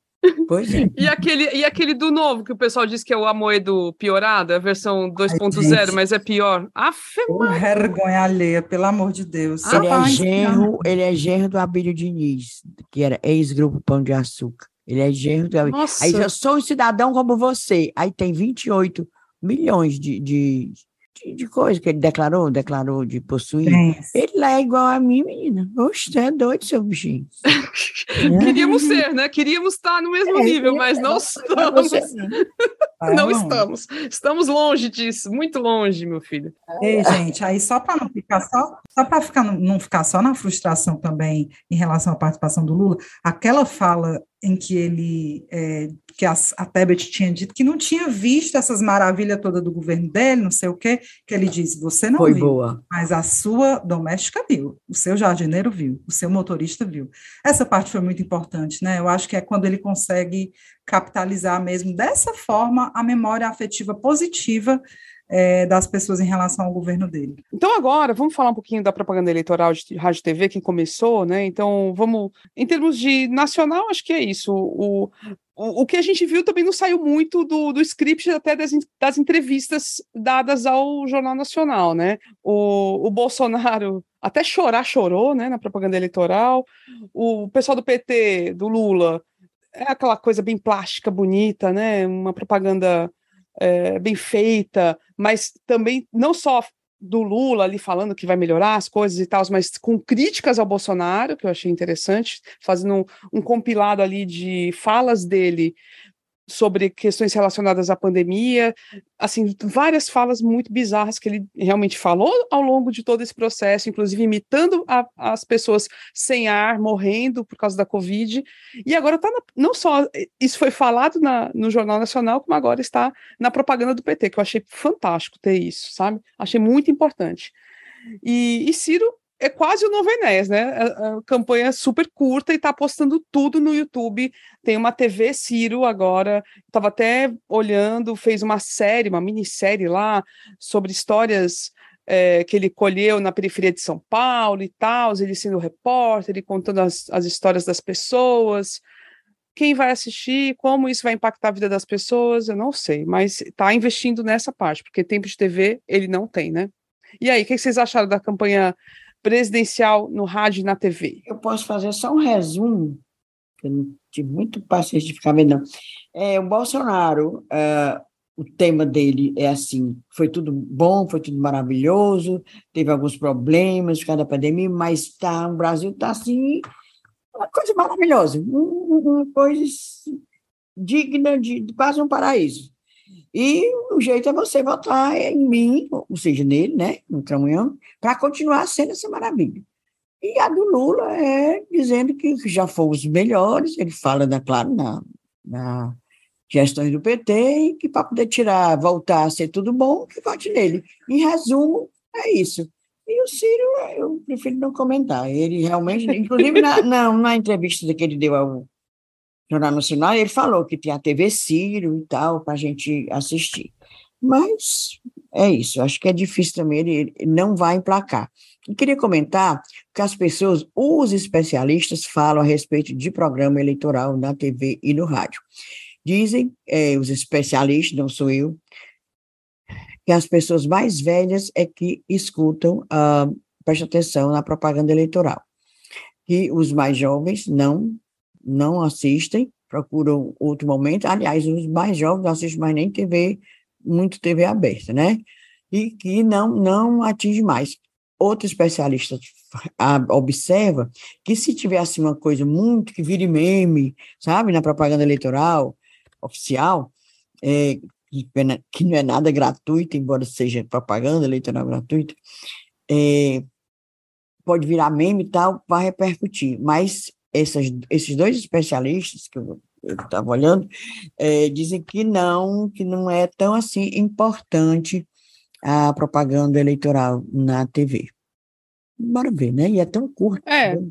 Pois é. E aquele, e aquele do novo, que o pessoal diz que é o Amoedo piorado, a versão 2.0, mas é pior. Afe, vergonha alheia, pelo amor de Deus. Ele, é genro, ele é genro do Abílio Diniz, que era ex-grupo Pão de Açúcar. Ele é genro do Abílio. Nossa. Aí eu sou um cidadão como você. Aí tem 28 milhões de, de, de, de coisa que ele declarou, declarou de possuir. Ele lá é igual a mim, menina. Oxe, é doido, seu bichinho. Queríamos ser, né? Queríamos estar no mesmo é, nível, mas não estamos. não estamos. Estamos longe disso, muito longe, meu filho. Ei, gente, aí só para não ficar só, só para ficar não ficar só na frustração também em relação à participação do Lula, aquela fala em que ele é, que a, a Tebet tinha dito que não tinha visto essas maravilhas todas do governo dele, não sei o quê, que ele disse, você não Foi viu, boa. mas a sua doméstica viu, o seu jardineiro viu, o seu motorista viu. Essa parte foi muito importante, né? Eu acho que é quando ele consegue capitalizar mesmo dessa forma a memória afetiva positiva é, das pessoas em relação ao governo dele. Então, agora, vamos falar um pouquinho da propaganda eleitoral de rádio TV, que começou, né? Então, vamos. Em termos de nacional, acho que é isso. O, o, o que a gente viu também não saiu muito do, do script até das, das entrevistas dadas ao Jornal Nacional, né? O, o Bolsonaro até chorar chorou, né, na propaganda eleitoral. O pessoal do PT, do Lula, é aquela coisa bem plástica, bonita, né? Uma propaganda é, bem feita, mas também não só do Lula ali falando que vai melhorar as coisas e tal, mas com críticas ao Bolsonaro, que eu achei interessante, fazendo um, um compilado ali de falas dele sobre questões relacionadas à pandemia, assim, várias falas muito bizarras que ele realmente falou ao longo de todo esse processo, inclusive imitando a, as pessoas sem ar, morrendo por causa da Covid, e agora tá na, não só, isso foi falado na, no Jornal Nacional, como agora está na propaganda do PT, que eu achei fantástico ter isso, sabe? Achei muito importante. E, e Ciro é quase o Novo Enéas, né? A, a campanha é super curta e está postando tudo no YouTube. Tem uma TV Ciro agora, estava até olhando, fez uma série, uma minissérie lá, sobre histórias é, que ele colheu na periferia de São Paulo e tal, ele sendo repórter, ele contando as, as histórias das pessoas. Quem vai assistir, como isso vai impactar a vida das pessoas, eu não sei, mas está investindo nessa parte, porque tempo de TV ele não tem, né? E aí, o que vocês acharam da campanha presidencial no rádio e na TV? Eu posso fazer só um resumo, que eu não tive muito paciência de ficar vendo, não. É, o Bolsonaro, é, o tema dele é assim, foi tudo bom, foi tudo maravilhoso, teve alguns problemas por causa da pandemia, mas tá, o Brasil está assim, uma coisa maravilhosa, uma coisa digna de quase um paraíso. E o jeito é você votar em mim, ou seja, nele, né, no Cramunhão, para continuar sendo essa maravilha. E a do Lula é dizendo que já fomos os melhores, ele fala, da, claro, na, na gestões do PT, e que para poder tirar, voltar a ser tudo bom, que vote nele. Em resumo, é isso. E o Ciro, eu prefiro não comentar. Ele realmente, inclusive na, na, na entrevista que ele deu ao Jornal Nacional, ele falou que tinha a TV Ciro e tal, para a gente assistir. Mas é isso, acho que é difícil também, ele, ele não vai emplacar. Eu queria comentar que as pessoas, os especialistas, falam a respeito de programa eleitoral na TV e no rádio. Dizem, é, os especialistas, não sou eu, que as pessoas mais velhas é que escutam, uh, preste atenção na propaganda eleitoral. Que os mais jovens não não assistem, procuram outro momento. Aliás, os mais jovens não assistem mais nem TV, muito TV aberta, né? E que não, não atinge mais. Outro especialista observa que se tivesse uma coisa muito que vire meme, sabe, na propaganda eleitoral oficial, é, que não é nada gratuito, embora seja propaganda eleitoral gratuita, é, pode virar meme e tal, vai repercutir. Mas essas, esses dois especialistas que eu estava olhando é, dizem que não, que não é tão assim importante a propaganda eleitoral na TV. Bora ver, né? E é tão curto. É, né?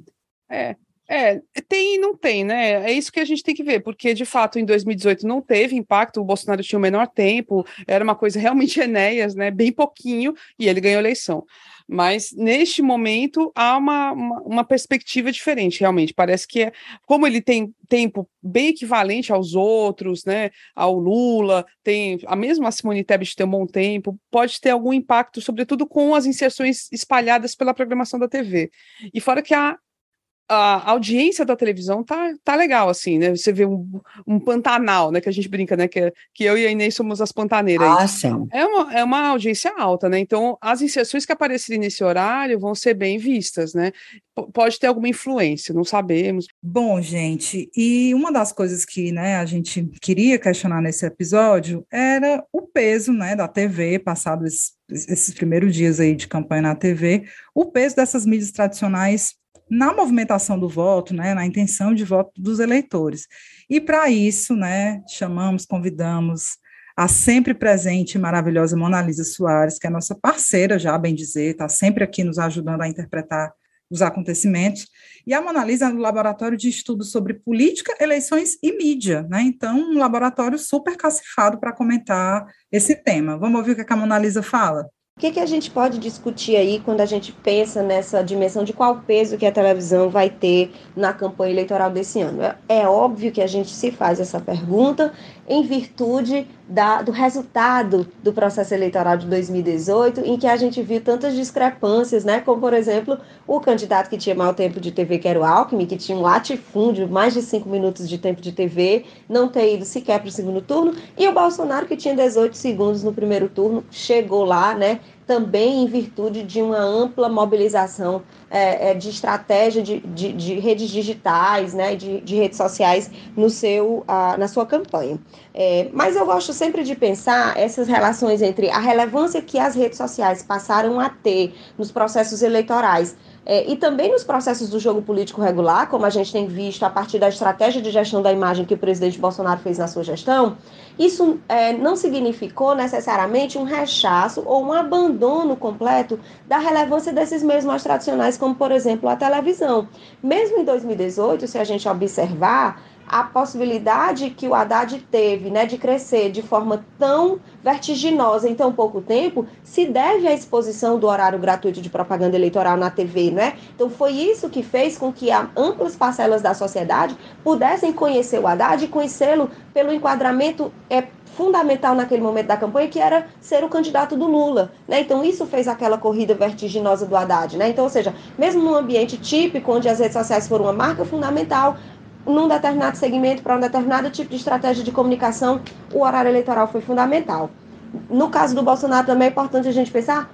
é. É, tem e não tem, né? É isso que a gente tem que ver, porque de fato em 2018 não teve impacto, o Bolsonaro tinha o menor tempo, era uma coisa realmente Enéas, né? Bem pouquinho, e ele ganhou a eleição. Mas neste momento há uma, uma, uma, perspectiva diferente, realmente. Parece que é como ele tem tempo bem equivalente aos outros, né? Ao Lula, tem a mesma Simone Tebet tem um bom tempo, pode ter algum impacto, sobretudo com as inserções espalhadas pela programação da TV. E fora que a a audiência da televisão tá, tá legal, assim, né? Você vê um, um Pantanal, né? Que a gente brinca, né? Que, que eu e a Inês somos as pantaneiras. Ah, sim. É uma, é uma audiência alta, né? Então, as inserções que aparecerem nesse horário vão ser bem vistas, né? P pode ter alguma influência, não sabemos. Bom, gente, e uma das coisas que né, a gente queria questionar nesse episódio era o peso né, da TV, passado esses, esses primeiros dias aí de campanha na TV, o peso dessas mídias tradicionais na movimentação do voto, né, na intenção de voto dos eleitores. E para isso, né, chamamos, convidamos a sempre presente e maravilhosa Mona Lisa Soares, que é nossa parceira já, bem dizer, está sempre aqui nos ajudando a interpretar os acontecimentos, e a Mona Lisa é do Laboratório de Estudos sobre Política, Eleições e Mídia, né? Então, um laboratório super cacifado para comentar esse tema. Vamos ouvir o que a Mona Lisa fala? O que, que a gente pode discutir aí quando a gente pensa nessa dimensão de qual peso que a televisão vai ter na campanha eleitoral desse ano? É, é óbvio que a gente se faz essa pergunta em virtude da, do resultado do processo eleitoral de 2018, em que a gente viu tantas discrepâncias, né? Como, por exemplo, o candidato que tinha mau tempo de TV, que era o Alckmin, que tinha um latifúndio, mais de cinco minutos de tempo de TV, não ter ido sequer para o segundo turno, e o Bolsonaro, que tinha 18 segundos no primeiro turno, chegou lá, né? Também em virtude de uma ampla mobilização é, é, de estratégia de, de, de, redes digitais, né, de, de redes sociais no seu, a, na sua campanha. É, mas eu gosto sempre de pensar essas relações entre a relevância que as redes sociais passaram a ter nos processos eleitorais é, e também nos processos do jogo político regular, como a gente tem visto a partir da estratégia de gestão da imagem que o presidente Bolsonaro fez na sua gestão, isso é, não significou necessariamente um rechaço ou um abandono completo da relevância desses meios mais tradicionais, como, por exemplo, a televisão. Mesmo em 2018, se a gente observar, a possibilidade que o Haddad teve né, de crescer de forma tão vertiginosa em tão pouco tempo se deve à exposição do horário gratuito de propaganda eleitoral na TV, né? Então foi isso que fez com que amplas parcelas da sociedade pudessem conhecer o Haddad e conhecê-lo pelo enquadramento é, fundamental naquele momento da campanha, que era ser o candidato do Lula. Né? Então, isso fez aquela corrida vertiginosa do Haddad. Né? Então, ou seja, mesmo num ambiente típico, onde as redes sociais foram uma marca fundamental, num determinado segmento, para um determinado tipo de estratégia de comunicação, o horário eleitoral foi fundamental. No caso do Bolsonaro, também é importante a gente pensar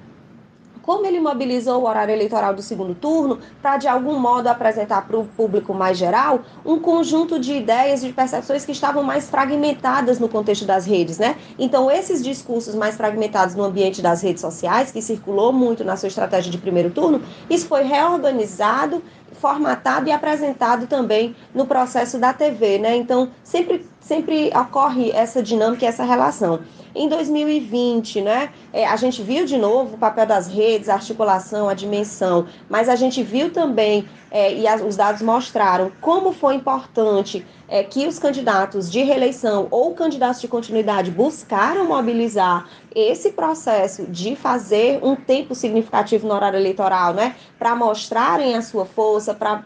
como ele mobilizou o horário eleitoral do segundo turno para, de algum modo, apresentar para o público mais geral um conjunto de ideias e de percepções que estavam mais fragmentadas no contexto das redes, né? Então, esses discursos mais fragmentados no ambiente das redes sociais, que circulou muito na sua estratégia de primeiro turno, isso foi reorganizado formatado e apresentado também no processo da TV, né? Então, sempre, sempre ocorre essa dinâmica e essa relação. Em 2020, né, é, a gente viu de novo o papel das redes, a articulação, a dimensão, mas a gente viu também, é, e as, os dados mostraram, como foi importante é, que os candidatos de reeleição ou candidatos de continuidade buscaram mobilizar esse processo de fazer um tempo significativo no horário eleitoral, né, para mostrarem a sua força, para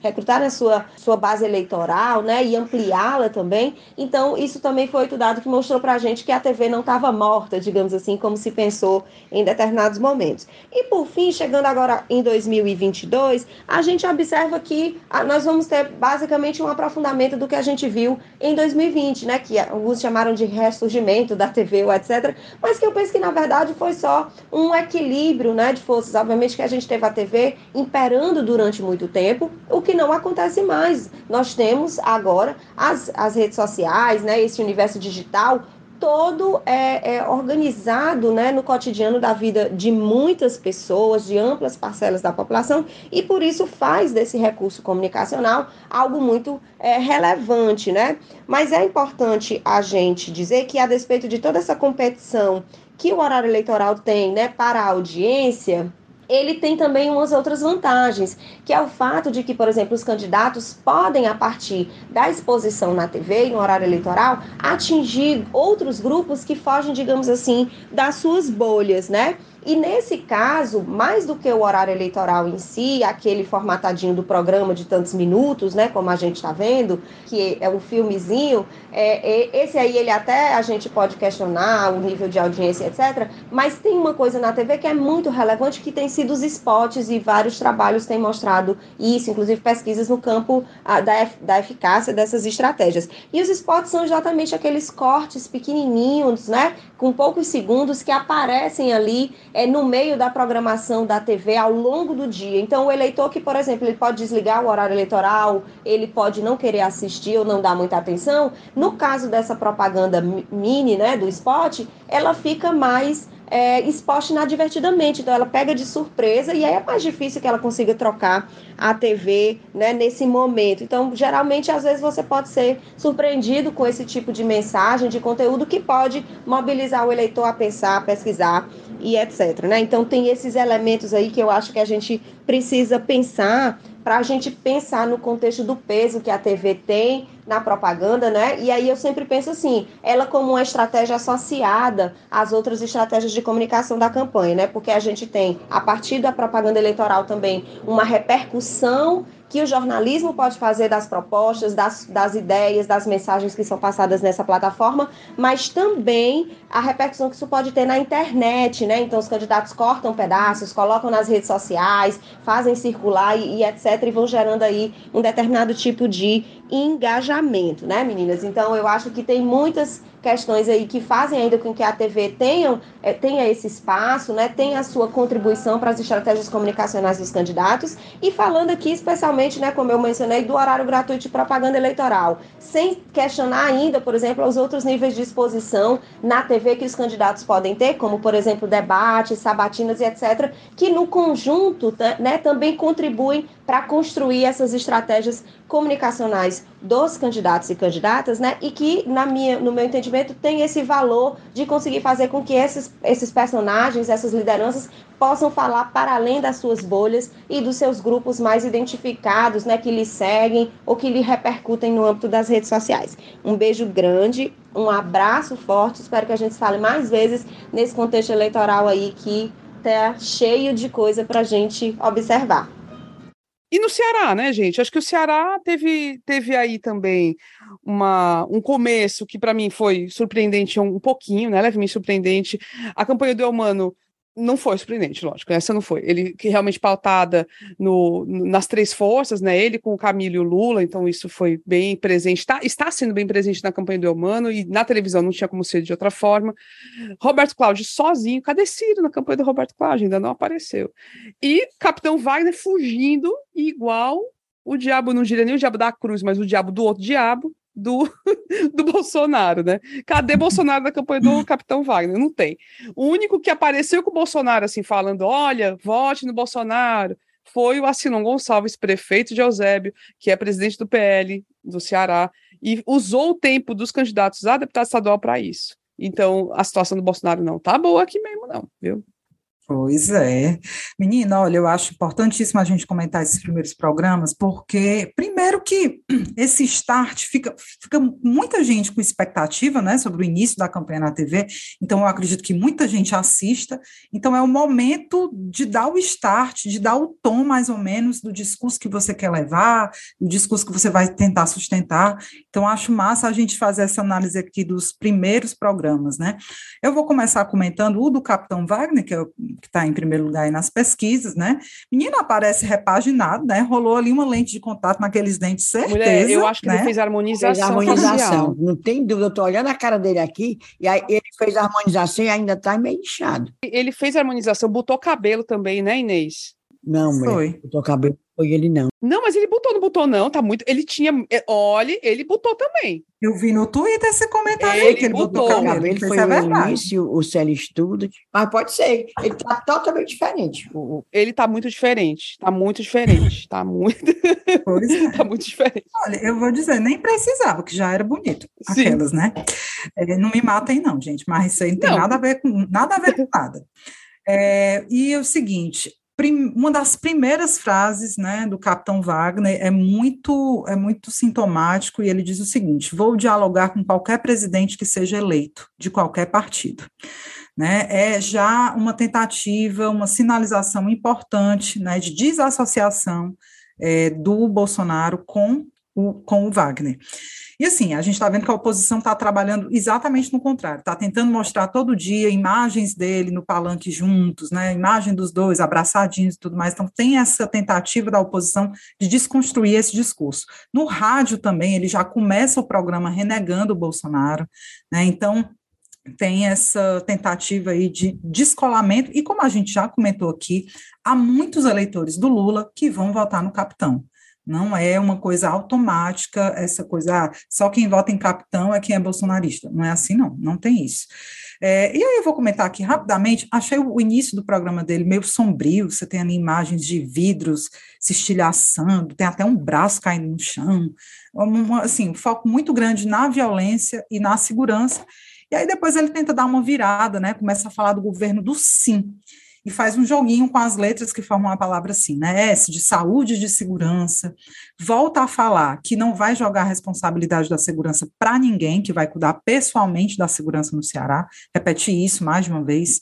recrutarem a sua, sua base eleitoral, né, e ampliá-la também. Então, isso também foi outro dado que mostrou para a gente que a TV não estava morta, digamos assim, como se pensou em determinados momentos. E, por fim, chegando agora em 2022, a gente observa que nós vamos ter basicamente um aprofundamento do que a gente viu em 2020, né, que alguns chamaram de ressurgimento da TV, etc mas que eu penso que na verdade foi só um equilíbrio né, de forças. Obviamente que a gente teve a TV imperando durante muito tempo, o que não acontece mais. Nós temos agora as, as redes sociais, né, esse universo digital todo é, é, organizado né, no cotidiano da vida de muitas pessoas, de amplas parcelas da população, e por isso faz desse recurso comunicacional algo muito é, relevante. Né? Mas é importante a gente dizer que, a despeito de toda essa competição que o horário eleitoral tem né, para a audiência, ele tem também umas outras vantagens, que é o fato de que, por exemplo, os candidatos podem, a partir da exposição na TV, em horário eleitoral, atingir outros grupos que fogem, digamos assim, das suas bolhas, né? E nesse caso, mais do que o horário eleitoral em si, aquele formatadinho do programa de tantos minutos, né, como a gente está vendo, que é um filmezinho, é, é, esse aí ele até a gente pode questionar o nível de audiência, etc. Mas tem uma coisa na TV que é muito relevante, que tem sido os spots e vários trabalhos têm mostrado isso, inclusive pesquisas no campo a, da, da eficácia dessas estratégias. E os spots são exatamente aqueles cortes pequenininhos, né, com poucos segundos que aparecem ali é, no meio da programação da TV ao longo do dia. Então, o eleitor que, por exemplo, ele pode desligar o horário eleitoral, ele pode não querer assistir ou não dar muita atenção. No caso dessa propaganda mini, né, do spot, ela fica mais é, exposta inadvertidamente. Então, ela pega de surpresa e aí é mais difícil que ela consiga trocar a TV né, nesse momento. Então, geralmente, às vezes, você pode ser surpreendido com esse tipo de mensagem, de conteúdo que pode mobilizar o eleitor a pensar, a pesquisar e etc. Né? Então, tem esses elementos aí que eu acho que a gente precisa pensar para a gente pensar no contexto do peso que a TV tem na propaganda, né? E aí eu sempre penso assim, ela como uma estratégia associada às outras estratégias de comunicação da campanha, né? Porque a gente tem, a partir da propaganda eleitoral também, uma repercussão que o jornalismo pode fazer das propostas, das, das ideias, das mensagens que são passadas nessa plataforma, mas também a repercussão que isso pode ter na internet, né? Então, os candidatos cortam pedaços, colocam nas redes sociais, fazem circular e, e etc., e vão gerando aí um determinado tipo de engajamento, né, meninas? Então, eu acho que tem muitas questões aí que fazem ainda com que a TV tenha, é, tenha esse espaço, né, tenha a sua contribuição para as estratégias comunicacionais dos candidatos, e falando aqui especialmente, né, como eu mencionei, do horário gratuito de propaganda eleitoral, sem questionar ainda, por exemplo, os outros níveis de exposição na TV que os candidatos podem ter, como, por exemplo, debates, sabatinas e etc., que no conjunto né, também contribuem para construir essas estratégias comunicacionais dos candidatos e candidatas, né? E que, na minha, no meu entendimento, tem esse valor de conseguir fazer com que esses, esses personagens, essas lideranças, possam falar para além das suas bolhas e dos seus grupos mais identificados, né? Que lhe seguem ou que lhe repercutem no âmbito das redes sociais. Um beijo grande, um abraço forte. Espero que a gente fale mais vezes nesse contexto eleitoral aí que tá cheio de coisa para gente observar. E no Ceará, né, gente? Acho que o Ceará teve, teve aí também uma, um começo que para mim foi surpreendente um, pouquinho, né? Levemente surpreendente. A campanha do Elmano não foi surpreendente, lógico, essa não foi. Ele que realmente pautada no, nas três forças, né? Ele com o Camilo e o Lula, então isso foi bem presente, tá, está sendo bem presente na campanha do Elmano e na televisão não tinha como ser de outra forma. Roberto Cláudio sozinho, cadê Ciro na campanha do Roberto Cláudio? Ainda não apareceu. E Capitão Wagner fugindo igual o diabo, não diria nem o diabo da cruz, mas o diabo do outro diabo, do, do Bolsonaro, né? Cadê Bolsonaro na campanha do Capitão Wagner? Não tem. O único que apareceu com o Bolsonaro, assim, falando: olha, vote no Bolsonaro, foi o Assinon Gonçalves, prefeito de Eusébio, que é presidente do PL do Ceará, e usou o tempo dos candidatos a deputado estadual para isso. Então, a situação do Bolsonaro não tá boa aqui mesmo, não, viu? Pois é. Menina, olha, eu acho importantíssimo a gente comentar esses primeiros programas, porque, primeiro, que esse start fica, fica muita gente com expectativa né, sobre o início da campanha na TV, então eu acredito que muita gente assista. Então, é o momento de dar o start, de dar o tom, mais ou menos, do discurso que você quer levar, do discurso que você vai tentar sustentar. Então, acho massa a gente fazer essa análise aqui dos primeiros programas, né? Eu vou começar comentando o do Capitão Wagner, que é que está em primeiro lugar aí nas pesquisas, né? Menino aparece repaginado, né? Rolou ali uma lente de contato naqueles dentes, certeza. Mulher, eu acho que né? ele fez harmonização. Fez harmonização, não tem dúvida. Eu estou olhando a cara dele aqui, e aí ele fez a harmonização e ainda está meio inchado. Ele fez a harmonização, botou cabelo também, né, Inês? Não, mulher, Foi. botou cabelo, foi ele não. Não, mas ele botou, não botou não, tá muito, ele tinha, é, olhe, ele botou também. Eu vi no Twitter esse comentário ele aí, que ele botou, botou cabelo. Ele foi é o início, o Célio Estudo, mas pode ser, ele tá totalmente diferente. Ele tá muito diferente, tá muito diferente, tá muito... Pois é. tá muito diferente. Olha, eu vou dizer, nem precisava, que já era bonito, Sim. aquelas, né? É, não me matem não, gente, mas isso aí não tem não. nada a ver com, nada a ver com nada. É, e é o seguinte, uma das primeiras frases né, do Capitão Wagner é muito, é muito sintomático e ele diz o seguinte: vou dialogar com qualquer presidente que seja eleito, de qualquer partido. né, é já uma tentativa, uma sinalização importante né, de desassociação é, do Bolsonaro com o, com o Wagner. E assim, a gente está vendo que a oposição está trabalhando exatamente no contrário, está tentando mostrar todo dia imagens dele no palanque juntos, né? Imagem dos dois abraçadinhos e tudo mais. Então, tem essa tentativa da oposição de desconstruir esse discurso. No rádio também, ele já começa o programa renegando o Bolsonaro, né? Então, tem essa tentativa aí de descolamento, e como a gente já comentou aqui, há muitos eleitores do Lula que vão votar no capitão. Não é uma coisa automática, essa coisa, ah, só quem vota em capitão é quem é bolsonarista. Não é assim, não, não tem isso. É, e aí eu vou comentar aqui rapidamente, achei o início do programa dele meio sombrio, você tem ali imagens de vidros se estilhaçando, tem até um braço caindo no chão, assim, um foco muito grande na violência e na segurança, e aí depois ele tenta dar uma virada, né, começa a falar do governo do sim, e faz um joguinho com as letras que formam a palavra assim, né? S de saúde e de segurança. Volta a falar que não vai jogar a responsabilidade da segurança para ninguém, que vai cuidar pessoalmente da segurança no Ceará. Repete isso mais de uma vez.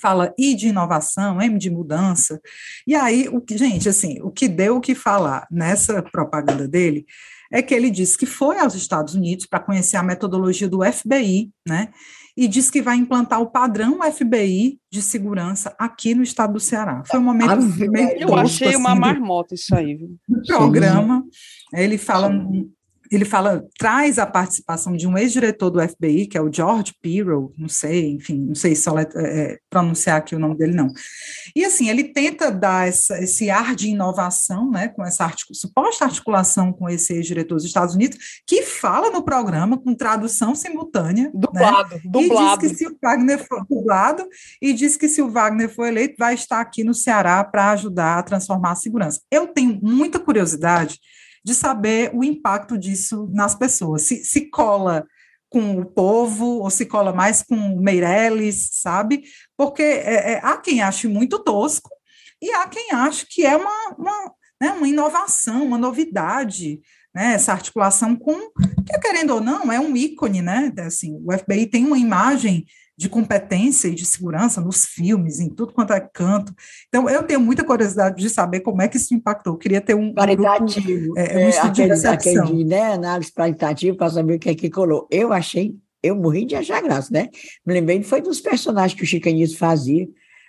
Fala I de inovação, M de mudança. E aí, o que, gente, assim, o que deu o que falar nessa propaganda dele é que ele disse que foi aos Estados Unidos para conhecer a metodologia do FBI, né? E diz que vai implantar o padrão FBI de segurança aqui no estado do Ceará. Foi um momento ah, meio Eu achei assim, uma marmota isso aí. Viu? programa. Ele fala ele fala, traz a participação de um ex-diretor do FBI, que é o George Pirro, não sei, enfim, não sei só é, é, pronunciar aqui o nome dele, não. E assim, ele tenta dar essa, esse ar de inovação, né, com essa articula, suposta articulação com esse ex-diretor dos Estados Unidos, que fala no programa com tradução simultânea. Dublado, né, dublado. E diz que se o Wagner for dublado, e diz que se o Wagner for eleito, vai estar aqui no Ceará para ajudar a transformar a segurança. Eu tenho muita curiosidade de saber o impacto disso nas pessoas. Se, se cola com o povo ou se cola mais com Meirelles, sabe? Porque é, é, há quem ache muito tosco e há quem ache que é uma, uma, né, uma inovação, uma novidade, né, essa articulação com, que querendo ou não, é um ícone, né, assim, o FBI tem uma imagem de competência e de segurança nos filmes, em tudo quanto é canto. Então, eu tenho muita curiosidade de saber como é que isso impactou. Eu queria ter um. Qualitativo. Grupo, é, um é, aquele, aquele né, análise qualitativa para saber o que é que colou. Eu achei, eu morri de achar graça, né? Me lembrei, foi dos personagens que o Chicanismo fazia.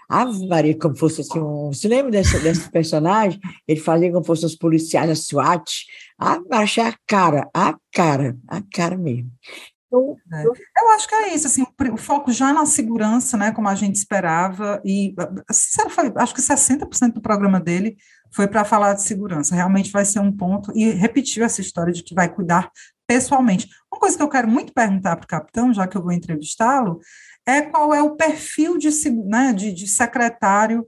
A Maria, como fosse assim, um, você lembra desse, desse personagem? Ele fazia como fosse os policiais, a SWAT. Ah, achei a cara, a cara, a cara mesmo. É. Eu acho que é isso, assim, o, foco já na segurança, né, como a gente esperava, e foi, acho que 60% do programa dele foi para falar de segurança, realmente vai ser um ponto, e repetiu essa história de que vai cuidar pessoalmente. Uma coisa que eu quero muito perguntar para o capitão, já que eu vou entrevistá-lo, é qual é o perfil de, né, de, de secretário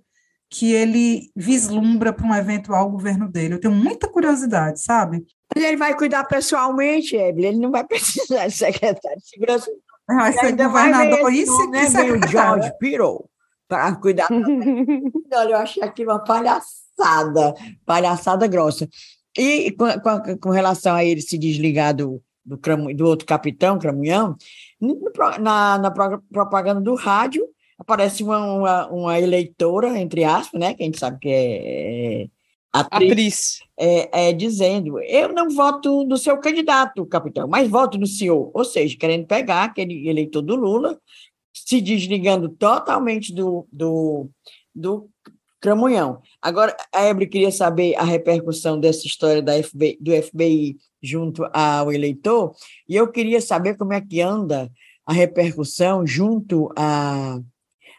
que ele vislumbra para um eventual governo dele. Eu tenho muita curiosidade, sabe? Ele vai cuidar pessoalmente, Evelyn, ele não vai precisar de secretário de segurança. Ah, ser governador e se né, o George Pirou para cuidar. Olha, eu achei aquilo uma palhaçada, palhaçada grossa. E com, com, com relação a ele se desligar do, do, do outro capitão, Cramunhão, na, na propaganda do rádio aparece uma, uma, uma, eleitora, entre aspas, né, que a gente sabe que é, é atriz, atriz. É, é, dizendo: eu não voto no seu candidato, capitão, mas voto no senhor. Ou seja, querendo pegar aquele eleitor do Lula, se desligando totalmente do, do, do Cramunhão. Agora, a Ebre queria saber a repercussão dessa história da FBI, do FBI junto ao eleitor, e eu queria saber como é que anda a repercussão junto a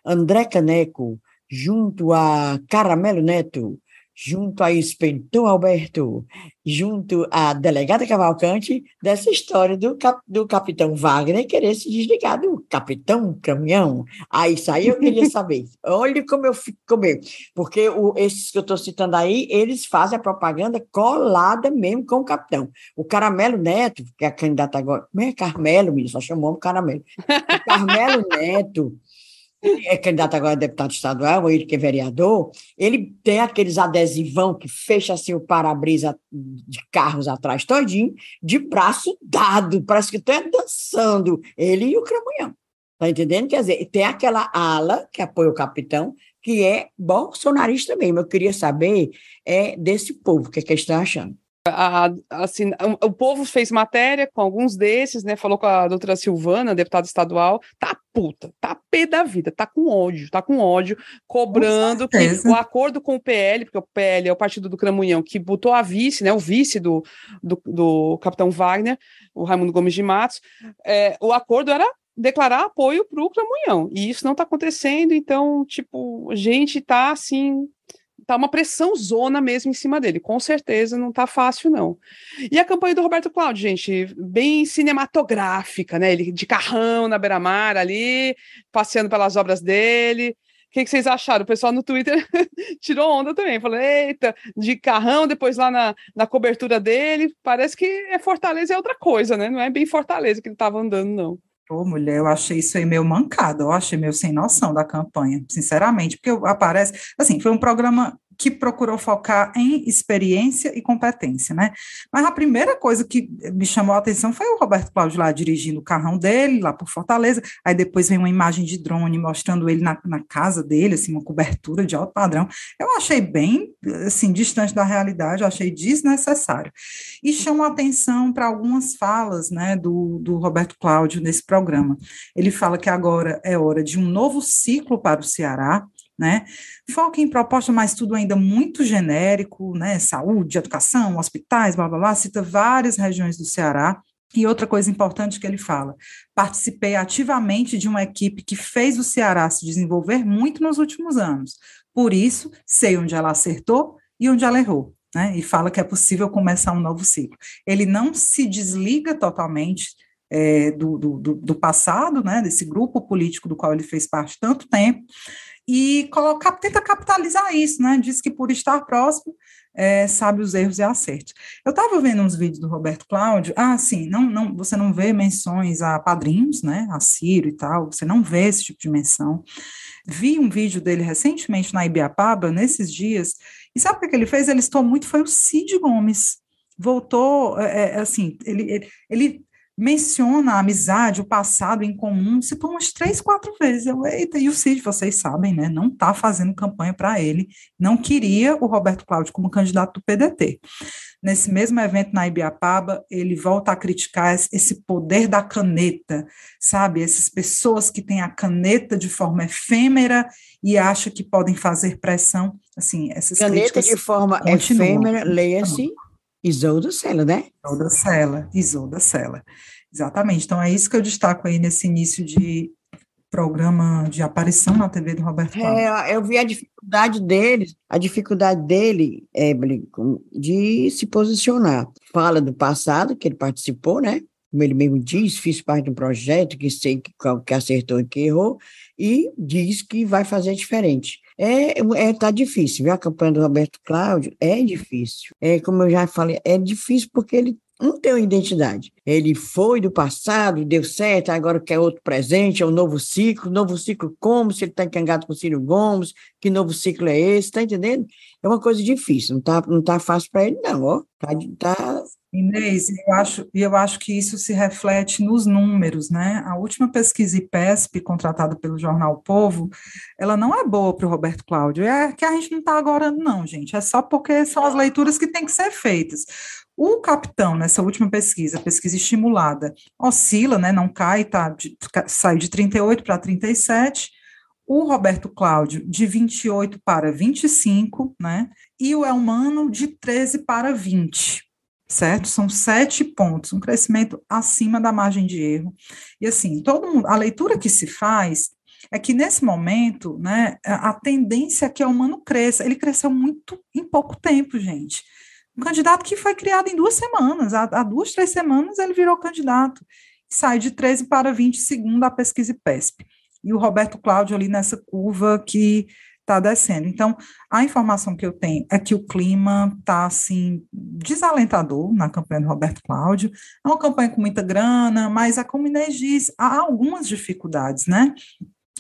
André Caneco, junto a Caramelo Neto, junto a Espentor Alberto, junto à delegada Cavalcante, dessa história do, cap, do capitão Wagner querer se desligar do capitão caminhão. Ah, isso aí eu queria saber. Olha como eu fico comigo. Porque o, esses que eu estou citando aí, eles fazem a propaganda colada mesmo com o capitão. O Caramelo Neto, que é a candidata agora, como é Carmelo, só chamou o Caramelo. O Carmelo Neto é candidato agora a deputado estadual, ele que é vereador, ele tem aqueles adesivão que fecha assim o para-brisa de carros atrás todinho, de braço dado, parece que está dançando, ele e o Cramunhão. Tá entendendo? Quer dizer, tem aquela ala que apoia o capitão, que é bolsonarista mesmo. Eu queria saber é, desse povo, o que, é que eles estão achando. A, assim, o, povo fez matéria com alguns desses, né? Falou com a doutora Silvana, deputada estadual, tá puta, tá pé da vida, tá com ódio, tá com ódio, cobrando que o acordo com o PL, porque o PL é o partido do Cramunhão, que botou a vice, né? O vice do, do, do capitão Wagner, o Raimundo Gomes de Matos, é, o acordo era declarar apoio para o Cramunhão, e isso não está acontecendo, então, tipo, a gente tá assim tá uma pressão zona mesmo em cima dele. Com certeza não tá fácil, não. E a campanha do Roberto Cláudio, gente, bem cinematográfica, né? Ele de carrão na beira-mar ali, passeando pelas obras dele. O que, que, vocês acharam? O pessoal no Twitter tirou onda também, falou: eita, de carrão, depois lá na, na cobertura dele. Parece que é Fortaleza é outra coisa, né? Não é bem Fortaleza que ele estava andando, não. Pô, mulher, eu achei isso aí meio mancado, eu achei meio sem noção da campanha, sinceramente, porque aparece, assim, foi um programa que procurou focar em experiência e competência, né? Mas a primeira coisa que me chamou a atenção foi o Roberto Cláudio lá dirigindo o carrão dele, lá por Fortaleza, aí depois vem uma imagem de drone mostrando ele na, na casa dele, assim, uma cobertura de alto padrão. Eu achei bem, assim, distante da realidade, eu achei desnecessário. E chamou a atenção para algumas falas, né, do, do Roberto Cláudio nesse programa. Ele fala que agora é hora de um novo ciclo para o Ceará, né? Foca em proposta, mas tudo ainda muito genérico, né? Saúde, educação, hospitais, blá blá blá, cita várias regiões do Ceará. E outra coisa importante que ele fala: participei ativamente de uma equipe que fez o Ceará se desenvolver muito nos últimos anos. Por isso, sei onde ela acertou e onde ela errou. Né? E fala que é possível começar um novo ciclo. Ele não se desliga totalmente é, do, do, do, passado, né, desse grupo político do qual ele fez parte tanto tempo, e colocar, tenta capitalizar isso, né? Diz que por estar próximo é, sabe os erros e acertos. Eu estava vendo uns vídeos do Roberto Cláudio, ah, sim, não, não, você não vê menções a padrinhos, né? A Ciro e tal, você não vê esse tipo de menção. Vi um vídeo dele recentemente na Ibiapaba, nesses dias, e sabe o que ele fez? Ele estou muito, foi o Cid Gomes. Voltou, é, é assim, ele, ele, ele menciona a amizade, o passado em comum, se por umas três, quatro vezes. Eu, eita, e o Cid, vocês sabem, né? Não está fazendo campanha para ele, não queria o Roberto Cláudio como candidato do PDT. Nesse mesmo evento na Ibiapaba, ele volta a criticar esse poder da caneta, sabe? Essas pessoas que têm a caneta de forma efêmera e acham que podem fazer pressão, assim, essas caneta de forma continuam. efêmera, leia-se Isolda Sela, né? Isolda Sela, Isolda Sela. Exatamente. Então é isso que eu destaco aí nesse início de programa de aparição na TV do Roberto. É, eu vi a dificuldade dele, a dificuldade dele, Evelyn, de se posicionar. Fala do passado, que ele participou, né? Como ele mesmo diz, fiz parte de um projeto que sei que, que acertou e que errou, e diz que vai fazer diferente. É, é, tá difícil, viu? A campanha do Roberto Cláudio é difícil. É, como eu já falei, é difícil porque ele não tem uma identidade. Ele foi do passado, deu certo, agora quer outro presente, é um novo ciclo. Novo ciclo como? Se ele está encangado com o Ciro Gomes, que novo ciclo é esse? Está entendendo? É uma coisa difícil, não está não tá fácil para ele, não. Ó. Tá, tá Inês, eu acho, eu acho que isso se reflete nos números, né? A última pesquisa IPESP, contratada pelo jornal o Povo, ela não é boa para o Roberto Cláudio. É que a gente não está agora, não, gente. É só porque são as leituras que têm que ser feitas. O capitão, nessa última pesquisa, pesquisa estimulada, oscila, né? Não cai, tá, de, sai de 38 para 37 o Roberto Cláudio de 28 para 25, né? E o Elmano de 13 para 20 certo? São sete pontos, um crescimento acima da margem de erro. E assim, todo mundo, a leitura que se faz é que nesse momento, né, a tendência é que o humano cresça. Ele cresceu muito em pouco tempo, gente. Um candidato que foi criado em duas semanas, há, há duas, três semanas ele virou candidato. Sai de 13 para 20, segundo a pesquisa PESP. E o Roberto Cláudio ali nessa curva que está descendo. Então, a informação que eu tenho é que o clima está, assim, desalentador na campanha do Roberto Cláudio. É uma campanha com muita grana, mas, é como Inês diz, há algumas dificuldades, né?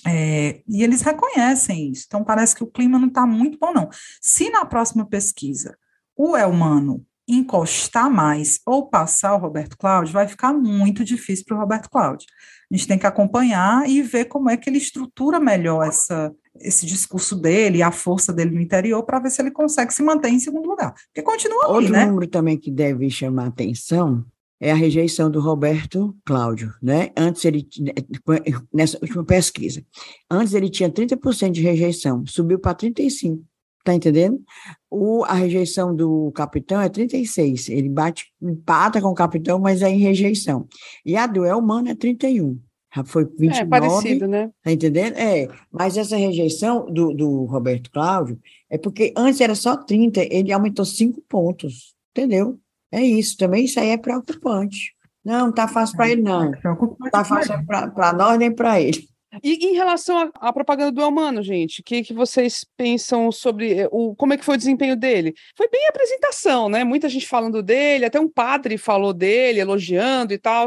É, e eles reconhecem isso. Então, parece que o clima não está muito bom, não. Se na próxima pesquisa o Elmano encostar mais ou passar o Roberto Cláudio, vai ficar muito difícil para o Roberto Cláudio. A gente tem que acompanhar e ver como é que ele estrutura melhor essa, esse discurso dele, a força dele no interior, para ver se ele consegue se manter em segundo lugar. Porque continua Outro ali, né? número também que deve chamar atenção é a rejeição do Roberto Cláudio, né? Antes ele, nessa última pesquisa, antes ele tinha 30% de rejeição, subiu para 35%. Tá entendendo? O, a rejeição do capitão é 36. Ele bate, empata com o capitão, mas é em rejeição. E a do Elmano é 31. Já foi 29. É parecido, né? Tá entendendo? É. Mas essa rejeição do, do Roberto Cláudio é porque antes era só 30, ele aumentou 5 pontos. Entendeu? É isso. Também isso aí é preocupante. Não, tá fácil para ele, não. É tá fácil para nós nem para ele. E em relação à, propaganda do Elmano, gente, o que, que vocês pensam sobre eh, o, como é que foi o desempenho dele? Foi bem a apresentação, né? Muita gente falando dele, até um padre falou dele, elogiando e tal.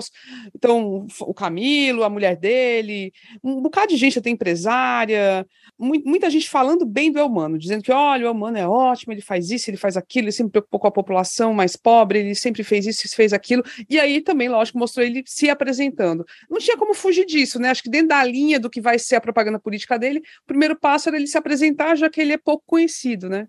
Então, o Camilo, a mulher dele, um bocado de gente, até empresária, muita gente falando bem do Elmano, dizendo que, olha, o Elmano é ótimo, ele faz isso, ele faz aquilo, ele sempre preocupou com a população mais pobre, ele sempre fez isso, fez aquilo. E aí também, lógico, mostrou ele se apresentando. Não tinha como fugir disso, né? Acho que dentro da linha do que vai ser a propaganda política dele, o primeiro passo era ele se apresentar, já que ele é pouco conhecido, né?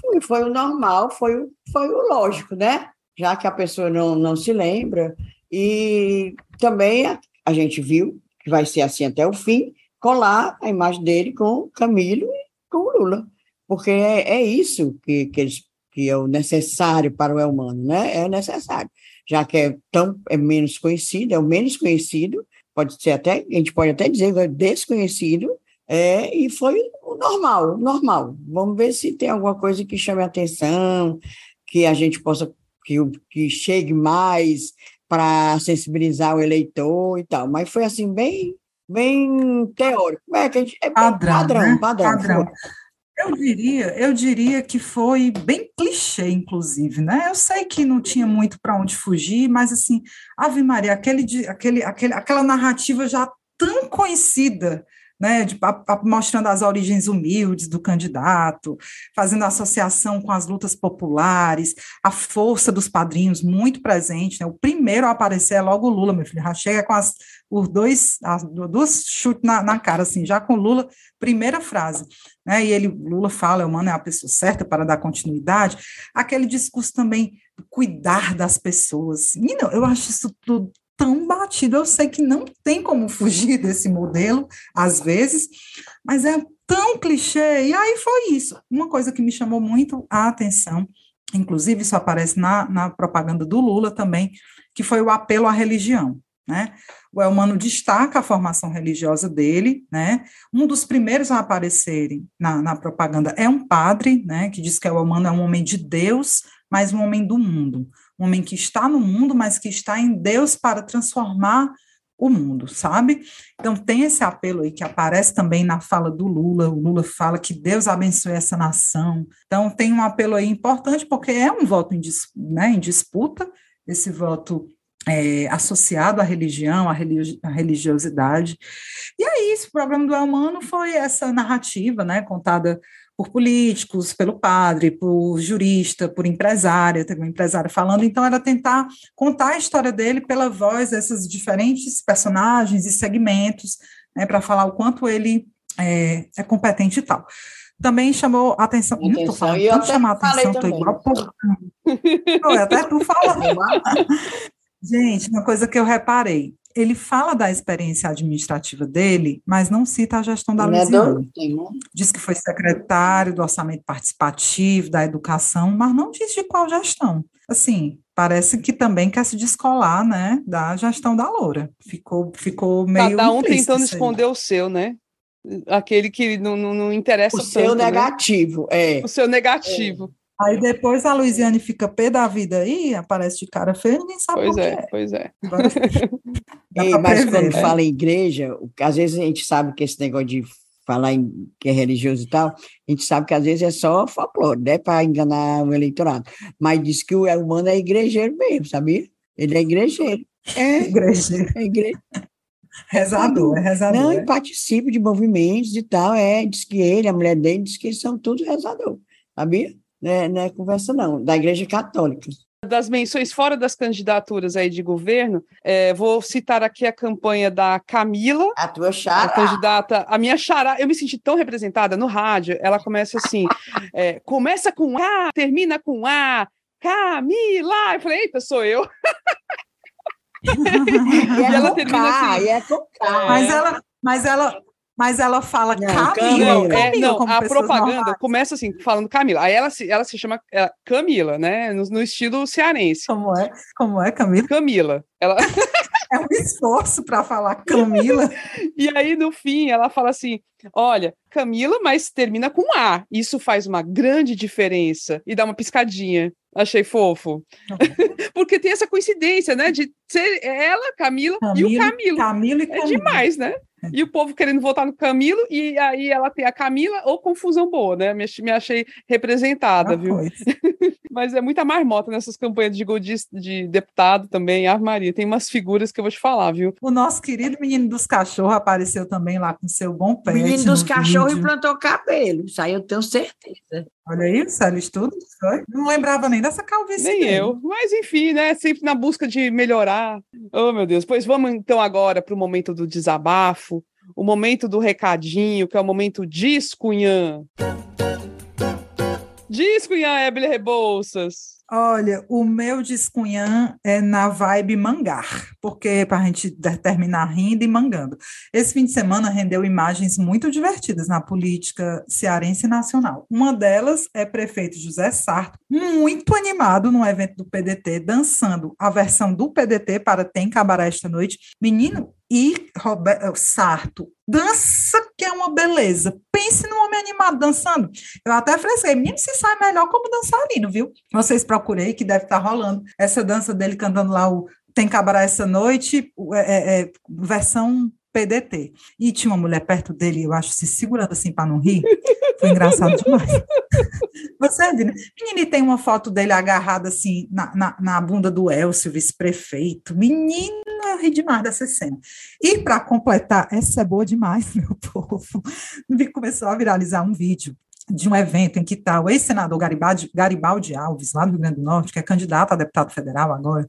Foi, foi o normal, foi, o, foi o lógico, né? Já que a pessoa não, não se lembra. E também a, a gente viu que vai ser assim até o fim, colar a imagem dele com Camilo e com Lula, porque é, é isso que, que, eles, que é o necessário para o Elmano, né? É necessário, já que é tão é menos conhecido, é o menos conhecido, pode ser até, a gente pode até dizer é desconhecido, é, e foi o normal, normal. Vamos ver se tem alguma coisa que chame a atenção, que a gente possa, que, que chegue mais para sensibilizar o eleitor e tal. Mas foi assim, bem bem teórico. É, que a gente, é padrão, padrão, né? padrão. padrão. Eu diria, eu diria que foi bem clichê, inclusive, né? Eu sei que não tinha muito para onde fugir, mas assim, Ave Maria, aquele, aquele, aquele, aquela narrativa já tão conhecida né, de, a, a, mostrando as origens humildes do candidato, fazendo associação com as lutas populares, a força dos padrinhos muito presente. Né, o primeiro a aparecer é logo o Lula, meu filho, já chega com as, os dois, as duas chutes na, na cara, assim, já com Lula, primeira frase. Né, e ele, Lula fala, o mano é a pessoa certa para dar continuidade, aquele discurso também cuidar das pessoas. Menino, eu acho isso tudo tão batido. Eu sei que não tem como fugir desse modelo, às vezes, mas é tão clichê. E aí foi isso. Uma coisa que me chamou muito a atenção, inclusive isso aparece na, na propaganda do Lula também, que foi o apelo à religião. Né? O Elmano destaca a formação religiosa dele, né? Um dos primeiros a aparecerem na, na propaganda é um padre, né? Que diz que o Elmano é um homem de Deus, mas um homem do mundo um homem que está no mundo, mas que está em Deus para transformar o mundo, sabe? Então tem esse apelo aí que aparece também na fala do Lula. O Lula fala que Deus abençoe essa nação. Então tem um apelo aí importante porque é um voto em, né, em disputa, esse voto é, associado à religião, à, religi à, religiosidade. E é isso, o programa do Elmano foi essa narrativa, né, contada por políticos, pelo padre, por jurista, por empresária, teve uma empresária falando, então era tentar contar a história dele pela voz desses diferentes personagens e segmentos, né, para falar o quanto ele é, é, competente e tal. Também chamou a atenção, atenção. falando, eu até chamar a atenção, tô igual até tu falando. Gente, uma coisa que eu reparei, ele fala da experiência administrativa dele, mas não cita a gestão da é Luziane. Diz que foi secretário do orçamento participativo, da educação, mas não diz de qual gestão. Assim, parece que também quer se descolar, né, da gestão da Loura. Ficou, ficou meio Cada um tentando esconder o seu, né? Aquele que não, não, não interessa o tanto, seu né? negativo, né? é. O seu negativo. É. Aí depois a Luiziane fica pé da vida aí, aparece de cara feia, ninguém sabe pois é, é. Pois é, Ei, mas prever, quando né? fala em igreja, às vezes a gente sabe que esse negócio de falar em, que é religioso e tal, a gente sabe que às vezes é só folclore, né, para enganar o eleitorado. Mas diz que o humano é igrejeiro mesmo, sabia? Ele é igrejeiro. É, igrejeiro. É igreja. Rezador, é rezador. Não, é? e participa de movimentos e tal, é, diz que ele, a mulher dele, diz que eles são todos rezadores, sabia? Né, não é conversa não, da Igreja Católica das menções fora das candidaturas aí de governo, é, vou citar aqui a campanha da Camila. A tua chará. A candidata, a minha chará. Eu me senti tão representada no rádio. Ela começa assim: é, começa com A, termina com A, Camila. Eu falei, eita, sou eu. e, ela termina assim. É mas ela, mas ela, mas ela fala não, Camila. Não, é, não a propaganda normais. começa assim, falando Camila. Aí ela se, ela se chama é, Camila, né? No, no, estilo cearense. Como é? Como é, Camila? Camila. Ela... é um esforço para falar Camila. e aí, no fim, ela fala assim: olha, Camila, mas termina com A. Isso faz uma grande diferença. E dá uma piscadinha. Achei fofo. Porque tem essa coincidência, né? De ser ela, Camila, Camila e o Camilo. Camilo e Camilo. É demais, né? E o povo querendo votar no Camilo, e aí ela tem a Camila, ou confusão boa, né? Me, me achei representada, ah, viu? Mas é muita marmota nessas campanhas de, de, de deputado também, Ave Maria. Tem umas figuras que eu vou te falar, viu? O nosso querido menino dos cachorros apareceu também lá com seu bom pé. Menino dos cachorros implantou cabelo, isso aí eu tenho certeza. Olha aí, Célio Estudos, foi? Não lembrava nem dessa calvície. Nem dele. eu. Mas, enfim, né? Sempre na busca de melhorar. Oh, meu Deus. Pois vamos então agora para o momento do desabafo, o momento do recadinho, que é o momento discunhã. Discunhã, Ebele Rebouças. Olha, o meu descunhã é na vibe mangar, porque para a gente terminar rindo e mangando. Esse fim de semana rendeu imagens muito divertidas na política cearense nacional. Uma delas é prefeito José Sarto, muito animado no evento do PDT, dançando a versão do PDT para Tem Cabaré esta noite. Menino, e Roberto Sarto dança que é uma beleza. Pense no homem animado dançando. Eu até fresquei, menino se sai melhor como dançarino, viu? Vocês procurei que deve estar tá rolando essa dança dele cantando lá o Tem Cabaré essa noite, é, é, versão PDT. E tinha uma mulher perto dele, eu acho, se segurando assim para não rir. Foi engraçado demais. Você, né? Menino, tem uma foto dele agarrado assim na, na, na bunda do Elcio, vice-prefeito. Menina, ri demais dessa cena. E para completar, essa é boa demais, meu povo. Começou a viralizar um vídeo de um evento em que está o ex-senador Garibaldi, Garibaldi Alves, lá do Rio Grande do Norte, que é candidato a deputado federal agora,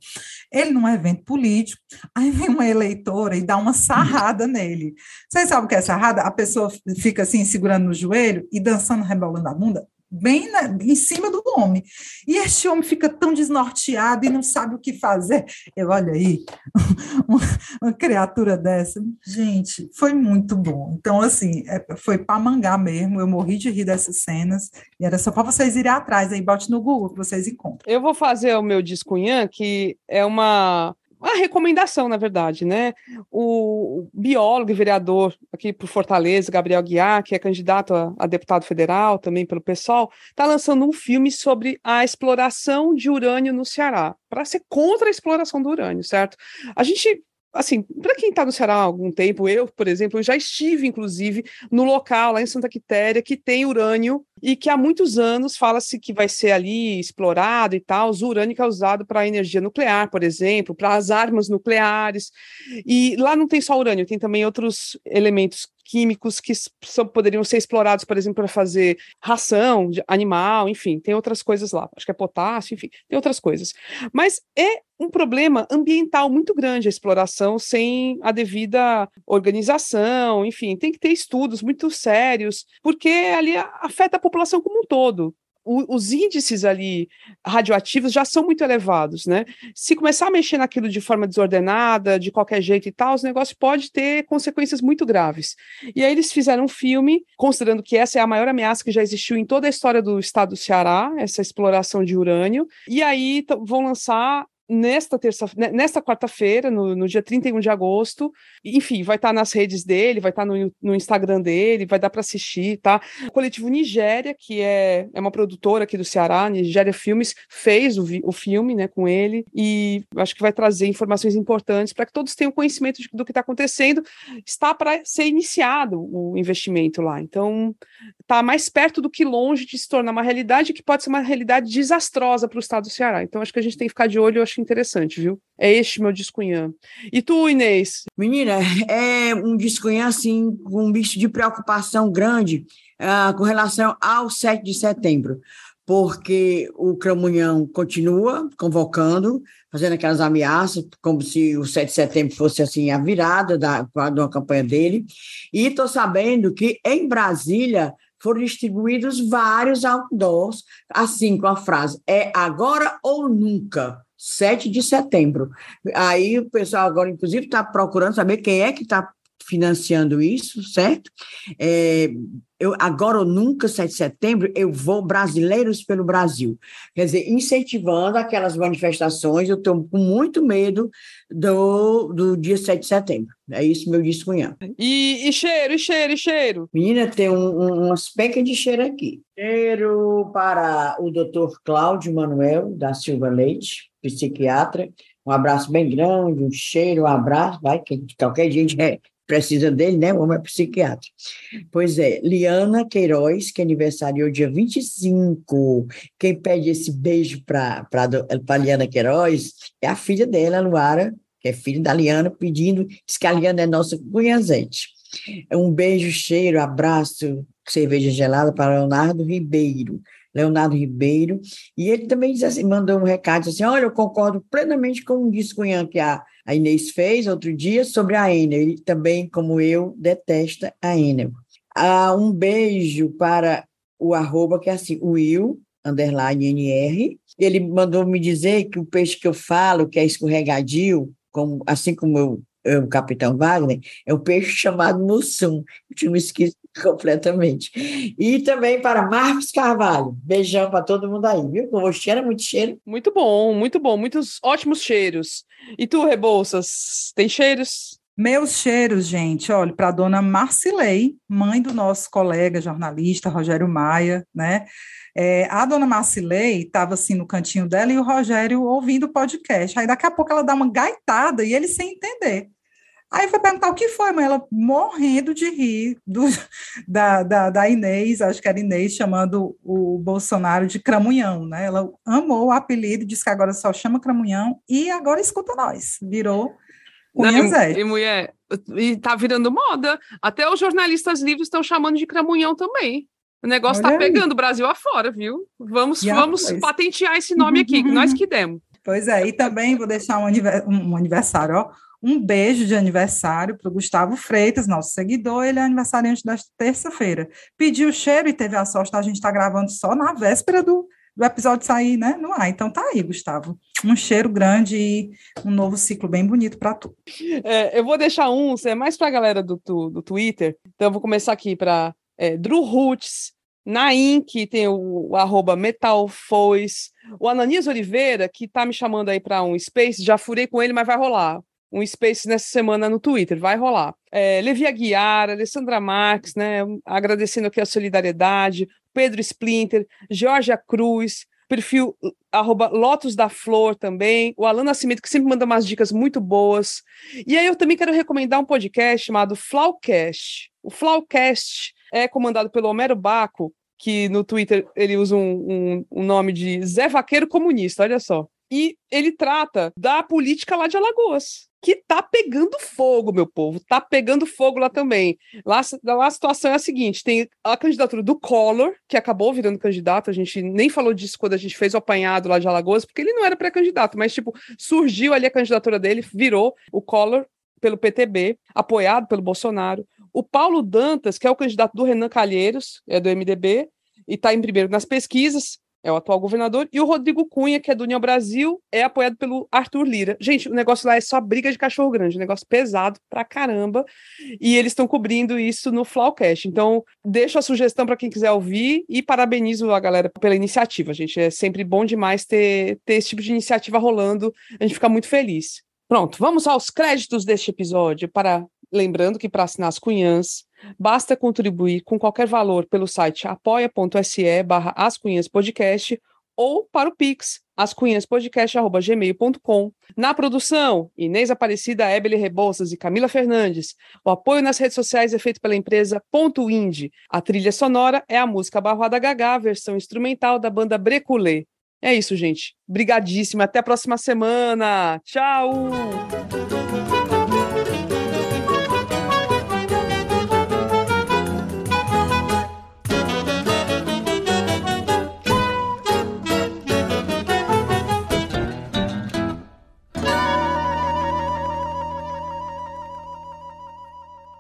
ele num evento político, aí vem uma eleitora e dá uma sarrada nele. Vocês sabem o que é sarrada? A pessoa fica assim, segurando no joelho e dançando, rebolando a bunda? Bem na, em cima do homem. E este homem fica tão desnorteado e não sabe o que fazer. Eu, olha aí, uma, uma criatura dessa. Gente, foi muito bom. Então, assim, é, foi para mangar mesmo. Eu morri de rir dessas cenas. E era só para vocês irem atrás aí, bote no Google que vocês encontram. Eu vou fazer o meu descunhã, que é uma uma recomendação, na verdade, né? O biólogo e vereador aqui por Fortaleza, Gabriel Guiar, que é candidato a, a deputado federal também pelo PSOL, está lançando um filme sobre a exploração de urânio no Ceará, para ser contra a exploração do urânio, certo? A gente assim, para quem está no Ceará há algum tempo, eu, por exemplo, eu já estive, inclusive, no local lá em Santa Quitéria que tem urânio e que há muitos anos fala-se que vai ser ali explorado e tal. O urânio que é usado para energia nuclear, por exemplo, para as armas nucleares. E lá não tem só urânio, tem também outros elementos químicos que são, poderiam ser explorados, por exemplo, para fazer ração de animal, enfim, tem outras coisas lá. Acho que é potássio, enfim, tem outras coisas. Mas é um problema ambiental muito grande a exploração sem a devida organização, enfim, tem que ter estudos muito sérios, porque ali afeta a população como um todo o, os índices ali radioativos já são muito elevados, né? Se começar a mexer naquilo de forma desordenada, de qualquer jeito e tal, os negócios pode ter consequências muito graves. E aí eles fizeram um filme, considerando que essa é a maior ameaça que já existiu em toda a história do estado do Ceará, essa exploração de urânio, e aí vão lançar nesta terça, nesta quarta-feira, no, no, dia 31 de agosto. Enfim, vai estar tá nas redes dele, vai estar tá no, no Instagram dele, vai dar para assistir, tá? O coletivo Nigéria, que é, é uma produtora aqui do Ceará, Nigéria Filmes, fez o, o filme, né, com ele, e acho que vai trazer informações importantes para que todos tenham conhecimento de, do que está acontecendo. Está para ser iniciado o investimento lá. Então, está mais perto do que longe de se tornar uma realidade que pode ser uma realidade desastrosa para o estado do Ceará. Então, acho que a gente tem que ficar de olho, acho interessante, viu? É este meu descunhã. E tu, Inês? Menina, é um descunhã, assim, com um bicho de preocupação grande uh, com relação ao 7 de setembro. porque o Cramunhão continua convocando, fazendo aquelas ameaças, como se o 7 de setembro fosse assim a virada da, uma campanha dele. E estou sabendo que em Brasília foram distribuídos vários outdoors, assim com a frase: é agora ou nunca. 7 de setembro. Aí o pessoal agora, inclusive, está procurando saber quem é que está financiando isso, certo? É, eu, agora ou nunca, 7 de setembro, eu vou brasileiros pelo Brasil. Quer dizer, incentivando aquelas manifestações, eu estou com muito medo do, do dia 7 de setembro. É isso meu discunhão. E, e cheiro, e cheiro, e cheiro? Menina, tem um, um, umas pecas de cheiro aqui. Cheiro para o doutor Cláudio Manuel, da Silva Leite, psiquiatra. Um abraço bem grande, um cheiro, um abraço, vai, que qualquer gente é, precisa dele, né? O homem é psiquiatra. Pois é, Liana Queiroz, que aniversariou dia 25. Quem pede esse beijo para a Liana Queiroz é a filha dela, Luara, que é filha da Liana, pedindo, diz que a Liana é nossa cunhazente. Um beijo, cheiro, abraço, cerveja gelada para Leonardo Ribeiro. Leonardo Ribeiro, e ele também diz assim, mandou um recado assim: olha, eu concordo plenamente com o discunhã que a a Inês fez outro dia sobre a Enel. Ele também, como eu, detesta a Enel. Ah, um beijo para o arroba, que é assim, Will, underline NR. Ele mandou me dizer que o peixe que eu falo, que é escorregadio, como, assim como eu, eu, o Capitão Wagner, é um peixe chamado Mussum. Eu tinha me esquecido completamente. E também para Marcos Carvalho. Beijão para todo mundo aí, viu? Com o cheiro, muito cheiro. Muito bom, muito bom. Muitos ótimos cheiros. E tu, Rebouças, tem cheiros? Meus cheiros, gente, olha, para a dona Marcilei, mãe do nosso colega jornalista Rogério Maia, né? É, a dona Marcilei estava assim no cantinho dela e o Rogério ouvindo o podcast. Aí daqui a pouco ela dá uma gaitada e ele sem entender. Aí foi perguntar o que foi, mas ela morrendo de rir do, da, da, da, Inês, acho que era Inês, chamando o Bolsonaro de Cramunhão, né? Ela amou o apelido, disse que agora só chama Cramunhão e agora escuta nós, virou Cunha Zé. E mulher, e tá virando moda. Até os jornalistas livres estão chamando de Cramunhão também. O negócio Olha tá pegando o Brasil afora, viu? Vamos, vamos patentear esse nome aqui, que nós que demos. Pois é, e também vou deixar um, um aniversário, ó. Um beijo de aniversário para o Gustavo Freitas, nosso seguidor, ele é aniversariante desta terça-feira. Pediu cheiro e teve a sorte, a gente está gravando só na véspera do, do episódio sair, né, no ar. Então tá aí, Gustavo. Um cheiro grande e um novo ciclo bem bonito para tu. É, eu vou deixar um, é mais para a galera do, do, do, Twitter. Então eu vou começar aqui para é, Drew Roots, Naim, que tem o, o arroba Metalfois, o Ananias Oliveira, que tá me chamando aí para um space, já furei com ele, mas vai rolar um space nessa semana no Twitter, vai rolar. É, Levi Aguiar, Alessandra Marques, né, agradecendo aqui a solidariedade, Pedro Splinter, Georgia Cruz, perfil arroba Lotus da Flor também, o Alan Nascimento, que sempre manda umas dicas muito boas. E aí eu também quero recomendar um podcast chamado Flowcast. O Flowcast é comandado pelo Homero Baco, que no Twitter ele usa um, um, um nome de Zé Vaqueiro Comunista, olha só. E ele trata da política lá de Alagoas que tá pegando fogo, meu povo, tá pegando fogo lá também. Lá, lá a situação é a seguinte: tem a candidatura do Collor, que acabou virando candidato, a gente nem falou disso quando a gente fez o apanhado lá de Alagoas, porque ele não era pré-candidato, mas tipo, surgiu ali a candidatura dele, virou o Collor pelo PTB, apoiado pelo Bolsonaro. O Paulo Dantas, que é o candidato do Renan Calheiros, é do MDB, e está em primeiro nas pesquisas, é o atual governador, e o Rodrigo Cunha, que é do União Brasil, é apoiado pelo Arthur Lira. Gente, o negócio lá é só briga de cachorro grande, um negócio pesado pra caramba, e eles estão cobrindo isso no Flowcast. Então, deixo a sugestão para quem quiser ouvir e parabenizo a galera pela iniciativa, gente. É sempre bom demais ter, ter esse tipo de iniciativa rolando, a gente fica muito feliz. Pronto, vamos aos créditos deste episódio, para lembrando que para assinar as cunhãs, Basta contribuir com qualquer valor pelo site apoia.se barra ascunhaspodcast ou para o Pix, ascunhaspodcast.gmail.com. Na produção, Inês Aparecida, Ebele Rebouças e Camila Fernandes. O apoio nas redes sociais é feito pela empresa Ponto Indie. A trilha sonora é a música Barroada Gagá, versão instrumental da banda Breculê. É isso, gente. Brigadíssima. Até a próxima semana. Tchau!